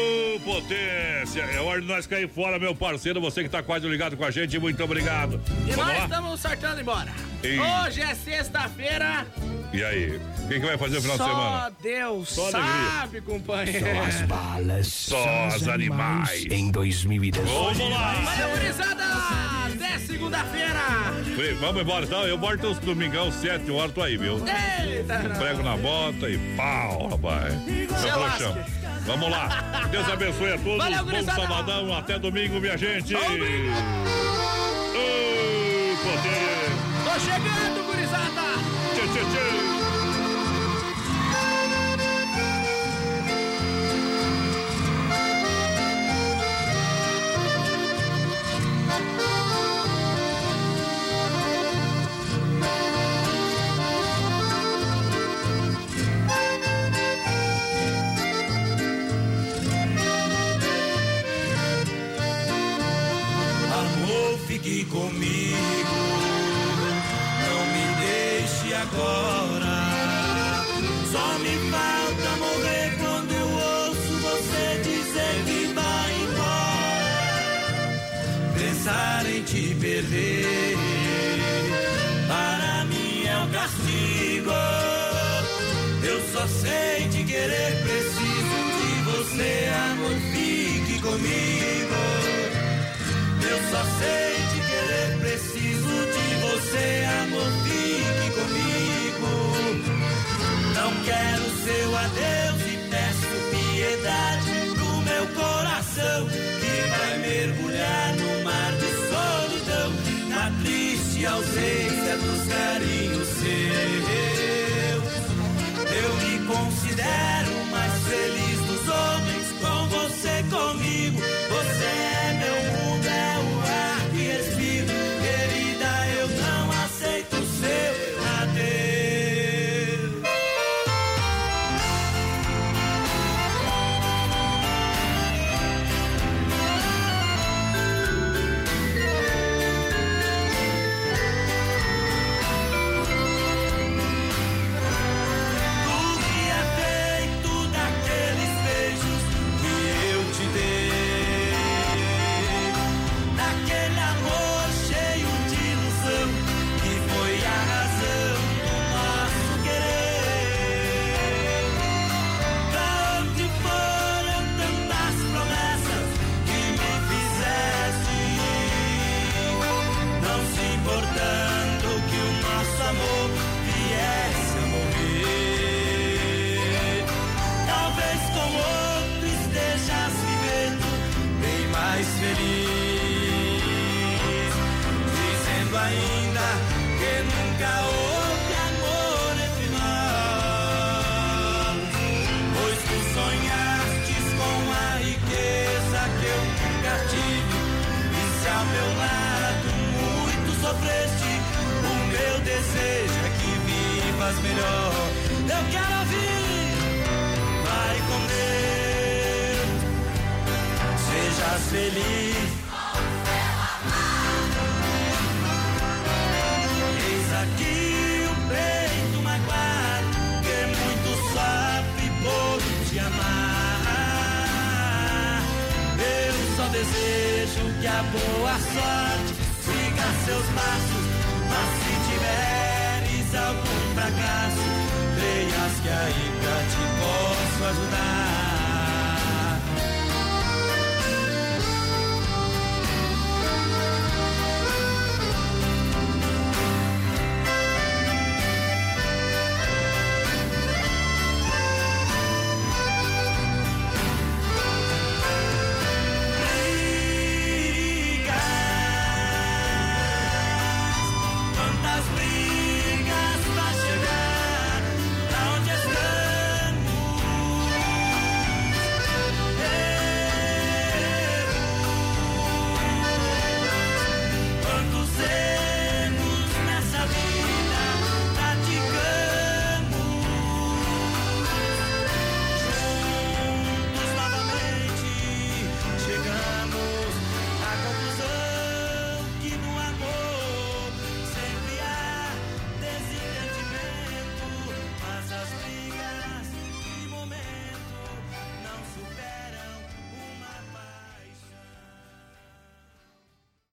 potência! É hora de nós cair fora, meu parceiro. Você que tá quase ligado com a gente, muito obrigado. E Vamos nós lá? estamos sortando embora. Ei. Hoje é sexta-feira. E aí? Quem que vai fazer o final Só de semana? Deus Só alegria. sabe, companheiro. Só as balas. Só os animais. Em 2018. Vamos lá! Valeu, gurizada! Até segunda-feira! Vamos embora então. Eu bordo os domingão, sete horas, tô aí, viu? Eita, Prego na bota e pau, rapaz. Vamos lá. Deus abençoe a todos. Valeu, Bom sabadão. Até domingo, minha gente. Ô, poder. Tô chegando, gurizada! Tchê, tchê, tchê. Comigo. Não me deixe agora. Só me falta morrer quando eu ouço você dizer que vai embora. Pensar em te perder, para mim é um castigo. Eu só sei te querer, preciso de você, amor, fique comigo. Eu só sei você, amor, fique comigo. Não quero seu adeus e peço piedade pro meu coração que vai mergulhar no mar de solidão, na triste ausência feliz. Eis aqui o peito magoado, que muito sofre por te amar. Eu só desejo que a boa sorte siga seus passos, mas se tiveres algum fracasso, creias que ainda te